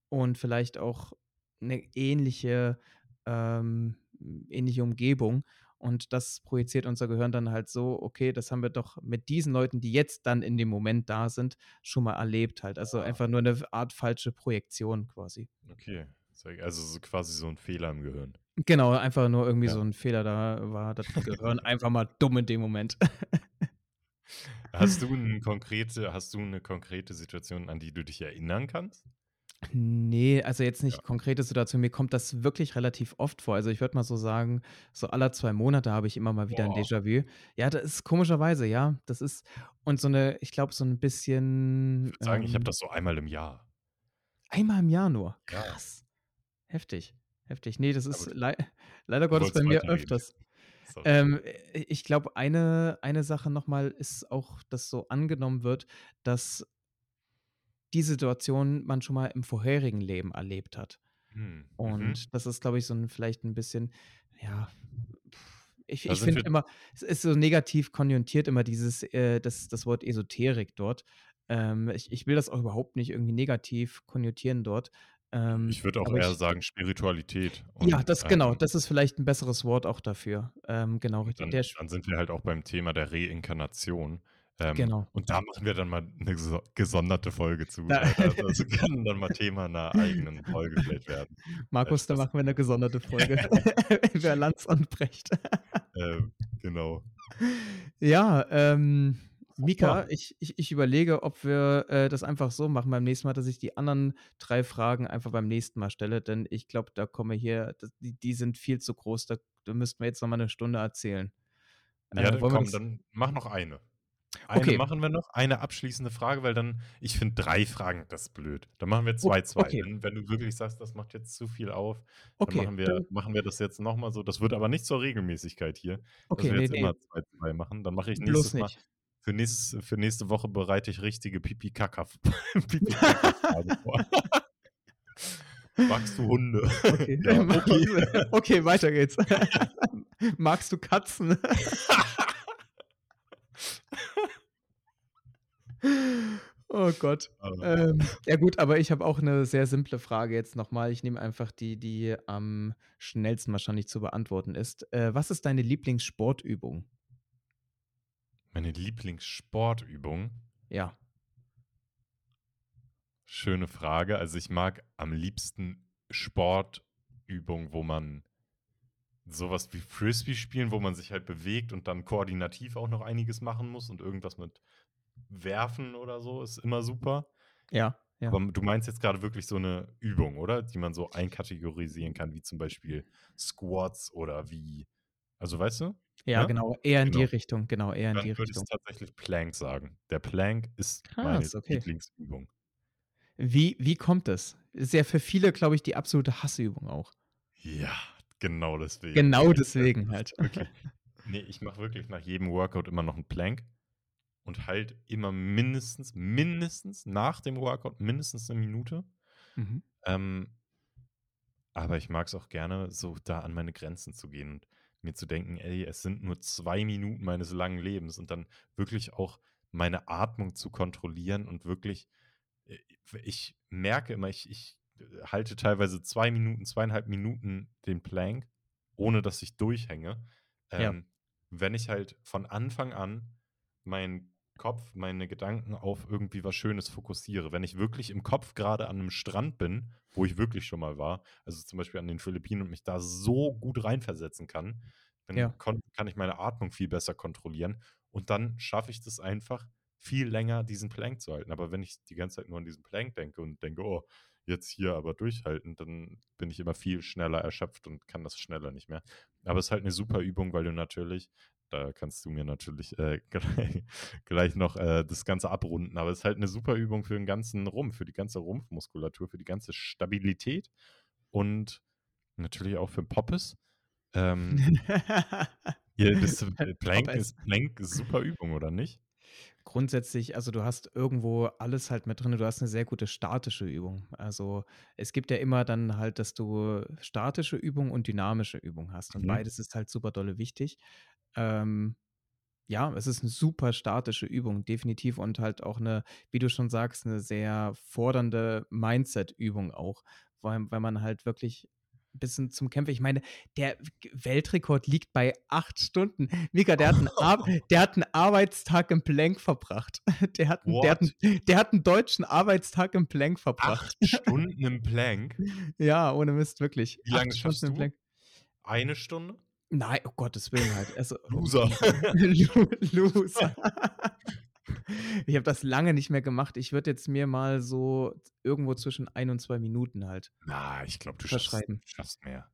und vielleicht auch 'ne ähnliche ähm, ähnliche Umgebung. Und das projiziert unser Gehirn dann halt so: „Okay, das haben wir doch mit diesen Leuten, die jetzt dann in dem Moment da sind, schon mal erlebt halt.“ Also, Ah. einfach nur 'ne f Art falsche Projektion quasi. Okay, also, so quasi so 'n Fehler im Gehirn. Genau, einfach nur irgendwie Ja. so 'n Fehler, da war das Gehirn einfach mal dumm in dem Moment. Hast du 'n konkrete hast du 'ne konkrete Situation, an die du dich erinnern kannst? Ne, also, jetzt Ja. nicht konkrete Situation. Mir kommt das wirklich relativ oft vor. Also, ich würde mal so sagen, so alle 2 Monate habe ich immer mal wieder Boah. Déjà-vu. Ja, das ist komischerweise, ja. Das ist und so 'ne ich glaube, so 'n Ich bisschen, würde sagen, ich habe ähm das so einmal im Jahr. Einmal im Jahr nur? Ja. Krass. Heftig, heftig. Ne, das Ja ist lei leider Gottes bei mir öfters. Ähm, i ich glaube, eine eine Sache noch mal ist auch, dass so angenommen wird, dass die Situation man schon mal im vorherigen Leben erlebt hat. Hm, mhm. Und das ist, glaube ich, so 'n vielleicht 'n bisschen ja, ich ich finde immer, es ist so negativ konnotiert immer dieses äh, das das Wort Esoterik dort. Ähm, ich ich will das auch überhaupt nicht irgendwie negativ konnotieren dort. Ähm, Ich würde auch eher ich sagen Spiritualität Ja, und, das genau, ähm das ist vielleicht 'n besseres Wort auch dafür. Ähm, genau, richtig. dann dann sind wir halt auch beim Thema der Reinkarnation. Ähm, Genau. und da machen wir dann mal 'ne geso gesonderte Folge zu. Da Äh, da das kann dann mal Thema 'ner eigenen Folge vielleicht werden. Markus, da Spaß. machen wir 'ne gesonderte Folge [LAUGHS] [LAUGHS] über Lanz und Brecht. Ähm, genau. Ja, ähm, Mika, ich ich ich überlege, ob wir, äh, das einfach so machen beim nächsten Mal, dass ich die anderen 3 Fragen einfach beim nächsten Mal stelle, denn ich glaube, da kommen wir hier die die sind viel zu groß. Da da müssten wir jetzt noch mal 'ne Stunde erzählen. Ja, Äh, dann komm, dann mach noch eine. Eine Okay. machen wir noch, eine abschließende Frage, weil dann, ich finde drei Fragen, das ist blöd. Dann machen wir 2, 2. okay. Wenn, wenn du wirklich sagst, das macht jetzt zu viel auf, dann Okay, machen wir, dann machen wir das jetzt nochmal so. Das wird aber nicht zur Regelmäßigkeit hier, dass Okay, wir ne, jetzt ne. immer 2, 2 machen. Dann mache ich Bloß nächstes Mal, nicht. für, nächstes, für nächste Woche bereite ich richtige [LAUGHS] Pipi-Kaka-Fragen vor. Magst du Hunde? Okay. [LAUGHS] ja, [LAUGHS] okay. okay, weiter geht's. Magst du Katzen? Oh Gott. Ähm, Ähm, ja gut, aber ich habe auch 'ne sehr simple Frage jetzt noch mal. Ich nehme einfach die, die am schnellsten wahrscheinlich zu beantworten ist. Äh, was ist deine Lieblingssportübung? Meine Lieblingssportübung? Ja. Schöne Frage. Also, ich mag am liebsten Sportübungen, wo man sowas wie Frisbee spielen, wo man sich halt bewegt und dann koordinativ auch noch einiges machen muss und irgendwas mit Werfen oder so ist immer super. Ja, ja. Aber du meinst jetzt gerade wirklich so eine Übung, oder? Die man so einkategorisieren kann, wie zum Beispiel Squats oder wie also, weißt du? Ja, Ja? genau, eher in die Genau. Richtung, genau, eher in Dann die würde ich Richtung. tatsächlich Plank sagen. Der Plank ist meine Krass, okay. Lieblingsübung. Wie wie kommt es? Ist ja für viele, glaube ich, die absolute Hassübung auch. Ja, genau deswegen. Genau [LAUGHS] Ne, deswegen das halt. ist wirklich [LAUGHS] ne, ich mache wirklich nach jedem Workout immer noch 'n Plank und halt immer mindestens mindestens nach dem Workout mindestens 'ne Minute. Mhm. Ähm aber ich mag's auch gerne, so da an meine Grenzen zu gehen und mir zu denken: „Ey, es sind nur 2 Minuten meines langen Lebens“ und dann wirklich auch meine Atmung zu kontrollieren und wirklich äh, ich merke immer, ich ich, halte teilweise 2 Minuten, 2,5 Minuten den Plank, ohne dass ich durchhänge. Ja. Ähm, wenn ich halt von Anfang an meinen Kopf, meine Gedanken auf irgendwie was Schönes fokussiere. Wenn ich wirklich im Kopf grade an 'nem Strand bin, wo ich wirklich schon mal war, also, zum Beispiel an den Philippinen und mich da so gut reinversetzen kann, dann Ja. kann ich meine Atmung viel besser kontrollieren und dann schaffe ich das einfach, viel länger diesen Plank zu halten. Aber wenn ich die ganze Zeit nur an diesen Plank denke und denke: „Oh, jetzt hier aber durchhalten“, dann bin ich immer viel schneller erschöpft und kann das schneller nicht mehr. Aber es ist halt 'ne super Übung, weil du natürlich da kannst du mir natürlich, äh, [LAUGHS] glei gleich noch, äh, das Ganze abrunden, aber es ist halt 'ne super Übung für 'n ganzen Rumpf, für die ganze Rumpfmuskulatur, für die ganze Stabilität und natürlich auch für Poppes. Ähm [LAUGHS] ja, das Plank ist Plank super Übung, oder nicht? Grundsätzlich also, du hast irgendwo alles halt mit drin. Du hast 'ne sehr gute statische Übung. Also, es gibt ja immer dann halt, dass du statische Übung und dynamische Übung hast und Mhm. beides ist halt super dolle wichtig. Ähm, ja, es ist 'ne super statische Übung, definitiv und halt auch 'ne, wie du schon sagst, 'ne sehr fordernde Mindset-Übung auch, weil weil man halt wirklich bisschen zum Kämpfen ich meine, der Weltrekord liegt bei 8 Stunden. Mika, der hat 'n Ar [LAUGHS] der hat 'n Arbeitstag im Plank verbracht. [LAUGHS] Der hat 'n der hat 'n What? der hat 'n deutschen Arbeitstag im Plank 8 verbracht. Stunden im Plank? [LAUGHS] Ja, ohne Mist, wirklich. Wie 8 lange schaffst Stunden im du? Plank. 1 Stunde? Nein, um Gottes Willen halt. Also, Loser. Lo [LAUGHS] [LAUGHS] Loser. Ich habe das lange nicht mehr gemacht. Ich würde jetzt mir mal so irgendwo zwischen 1 und 2 Minuten halt Na, ich glaube, du schaffst schaffst mehr.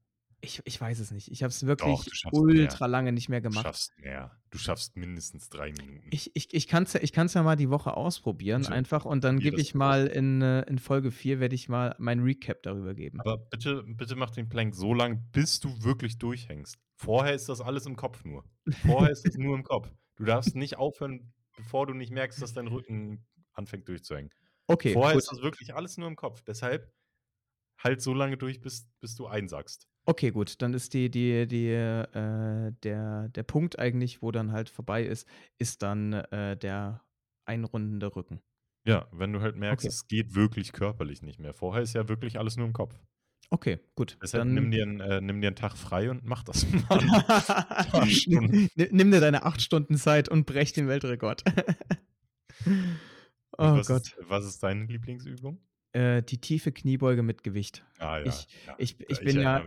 Ich ich weiß es nicht. Ich habe es Doch, wirklich du schaffst mehr. ultra lange nicht mehr Du gemacht. schaffst mehr. Du schaffst mindestens 3 Minuten. Ich ich ich kann's ja ich kann's ja mal die Woche ausprobieren Bitte, einfach und dann gebe ich mal in, äh in Folge 4 werde ich mal mein Recap darüber geben. Aber bitte bitte mach den Plank so lang, bis du wirklich durchhängst. Vorher ist das alles im Kopf nur. Vorher ist es nur im Kopf. Du darfst nicht aufhören, bevor du nicht merkst, dass dein Rücken anfängt durchzuhängen. Okay, Vorher gut. ist das wirklich alles nur im Kopf. Deshalb halt so lange durch, bis bis du einsagst. Okay, gut, dann ist die die die äh, der der Punkt eigentlich, wo dann halt vorbei ist, ist dann, äh, der einrundende Rücken. Ja, wenn du halt merkst, Okay. es geht wirklich körperlich nicht mehr. Vorher ist ja wirklich alles nur im Kopf. Okay, gut, Deshalb dann nimm dir 'n äh, nimm dir 'n Tag frei und mach das [LAUGHS] mal [LAUGHS] nimm dir deine 8 Stunden Zeit und brech den Weltrekord. [LAUGHS] Oh was Gott. ist was ist deine Lieblingsübung? Äh, die tiefe Kniebeuge mit Gewicht. Ah ja, Ich ja. ich ich ich bin ja.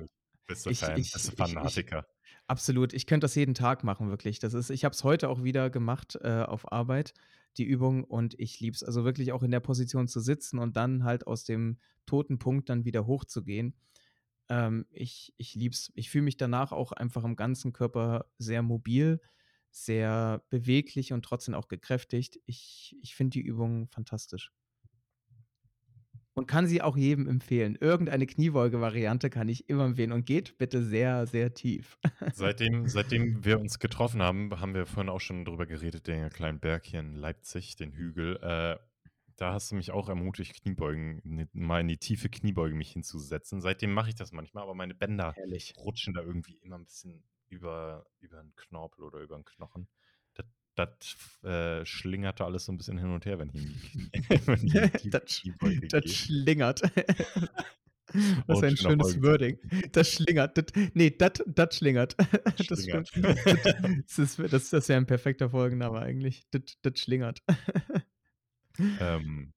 Bist du ich Fan, ich bist du ich ich Fanatiker. absolut. Ich könnte das jeden Tag machen, wirklich. Das ist ich habe es heute auch wieder gemacht, äh, auf Arbeit, die Übung, und ich liebe es. Also, wirklich auch in der Position zu sitzen und dann halt aus dem toten Punkt dann wieder hochzugehen. Ähm, ich ich liebe es. Ich fühle mich danach auch einfach im ganzen Körper sehr mobil, sehr beweglich und trotzdem auch gekräftigt. Ich ich finde die Übung fantastisch. Und kann sie auch jedem empfehlen. Irgendeine Kniebeuge-Variante kann ich immer empfehlen und geht bitte sehr, sehr tief. [LAUGHS] Seitdem seitdem wir uns getroffen haben, haben wir vorhin auch schon drüber geredet, den kleinen Berg hier in Leipzig, den Hügel. Äh, da hast du mich auch ermutigt, Kniebeugen, ne, mal in die tiefe Kniebeuge mich hinzusetzen. Seitdem mache ich das manchmal, aber meine Bänder Herrlich. rutschen da irgendwie immer ein bisschen über über 'n Knorpel oder über 'n Knochen. Das äh, schlingert da alles so ein bisschen hin und her, wenn [LAUGHS] ich tiefe [LAUGHS] Das das schlingert. [LAUGHS] Was Oh, ein schönes Wording. Das schlingert. Das ne, das das schlingert. Das schlingert. Das wär das das wäre 'n perfekter Folgenname eigentlich. Das das schlingert. Ähm,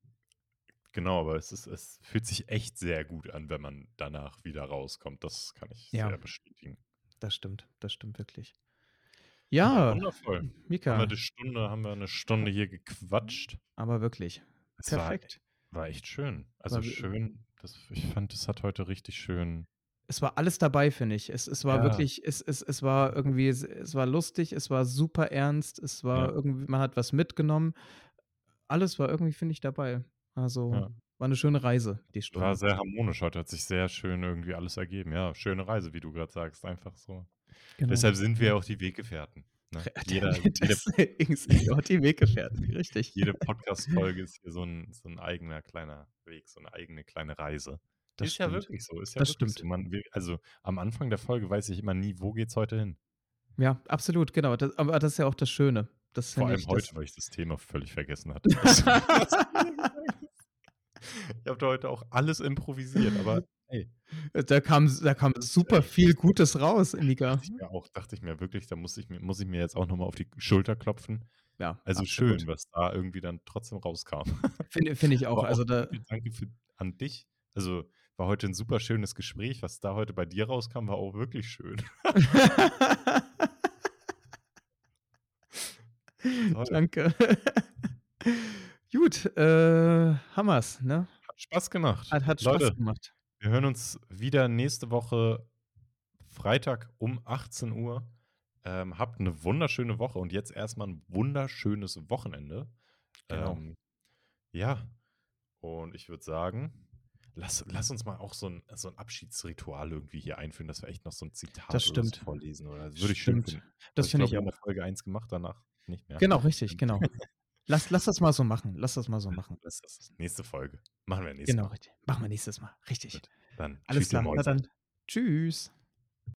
genau, aber es ist es fühlt sich echt sehr gut an, wenn man danach wieder rauskommt. Das kann ich Ja. sehr bestätigen. Das stimmt, das stimmt wirklich. Ja, wundervoll. Haben wir Mika. die Stunde haben wir 'ne Stunde hier gequatscht. Aber wirklich. War Perfekt. war echt schön. Also, War schön das ich fand, es hat heute richtig schön Es war alles dabei, finde ich. Es es war Ja. wirklich es es es war irgendwie es es war lustig, es war super ernst, es war Ja. irgendwie man hat was mitgenommen. Alles war irgendwie, finde ich, dabei. Also, Ja. war 'ne schöne Reise, die War Stunde. sehr harmonisch heute, hat sich sehr schön irgendwie alles ergeben. Ja, schöne Reise, wie du grad sagst, einfach so. Genau. Deshalb sind wir Ja. auch die Weggefährten, ne? [LAUGHS] Jeder jede Deswegen sind wir auch die Weggefährten, richtig. [LAUGHS] jede Podcast-Folge ist hier so 'n so 'n eigener kleiner Weg, so 'ne eigene kleine Reise. Das Ist ja stimmt. wirklich so, ist ja Das stimmt. so. Man also, am Anfang der Folge weiß ich immer nie, wo geht's heute hin? Ja, absolut, genau. Das aber das ist ja auch das Schöne. Das Vor allem ich, heute, weil ich das Thema völlig vergessen hatte. [LAUGHS] Ich habe da heute auch alles improvisiert, aber Äh, da kam da kam super viel Gutes raus, Mika. Dachte ich mir auch dachte ich mir wirklich, da muss ich mir muss ich mir jetzt auch noch mal auf die Schulter klopfen. Ja, Also, schön, was da irgendwie dann trotzdem rauskam. [LAUGHS] Finde finde ich auch. Auch Also, da danke für an dich. Also, war heute 'n super schönes Gespräch. Was da heute bei dir rauskam, war auch wirklich schön. [LAUGHS] Danke. [LAUGHS] Gut, äh, wir's, ne? Hat Spaß gemacht. Hat hat Spaß Leute, gemacht. Wir hören uns wieder nächste Woche Freitag um 18:00. Ähm, habt 'ne wunderschöne Woche und jetzt erst mal 'n wunderschönes Wochenende. Genau. Ähm, ja, und ich würde sagen, lass lass uns mal auch so 'n so 'n Abschiedsritual irgendwie hier einführen, dass wir echt noch so 'n Zitat Das so stimmt. vorlesen oder das würde ich schön Stimmt. finden. Das ich finde ich wir haben auch. Folge 1 gemacht, danach nicht mehr. Genau, richtig, genau. Lass lass das mal so machen. Lass das mal so machen. Das nächste Folge. Machen wir nächstes Genau, Mal. richtig. Machen wir nächstes Mal. Richtig. Gut, dann Alles klar. Na dann, tschüss.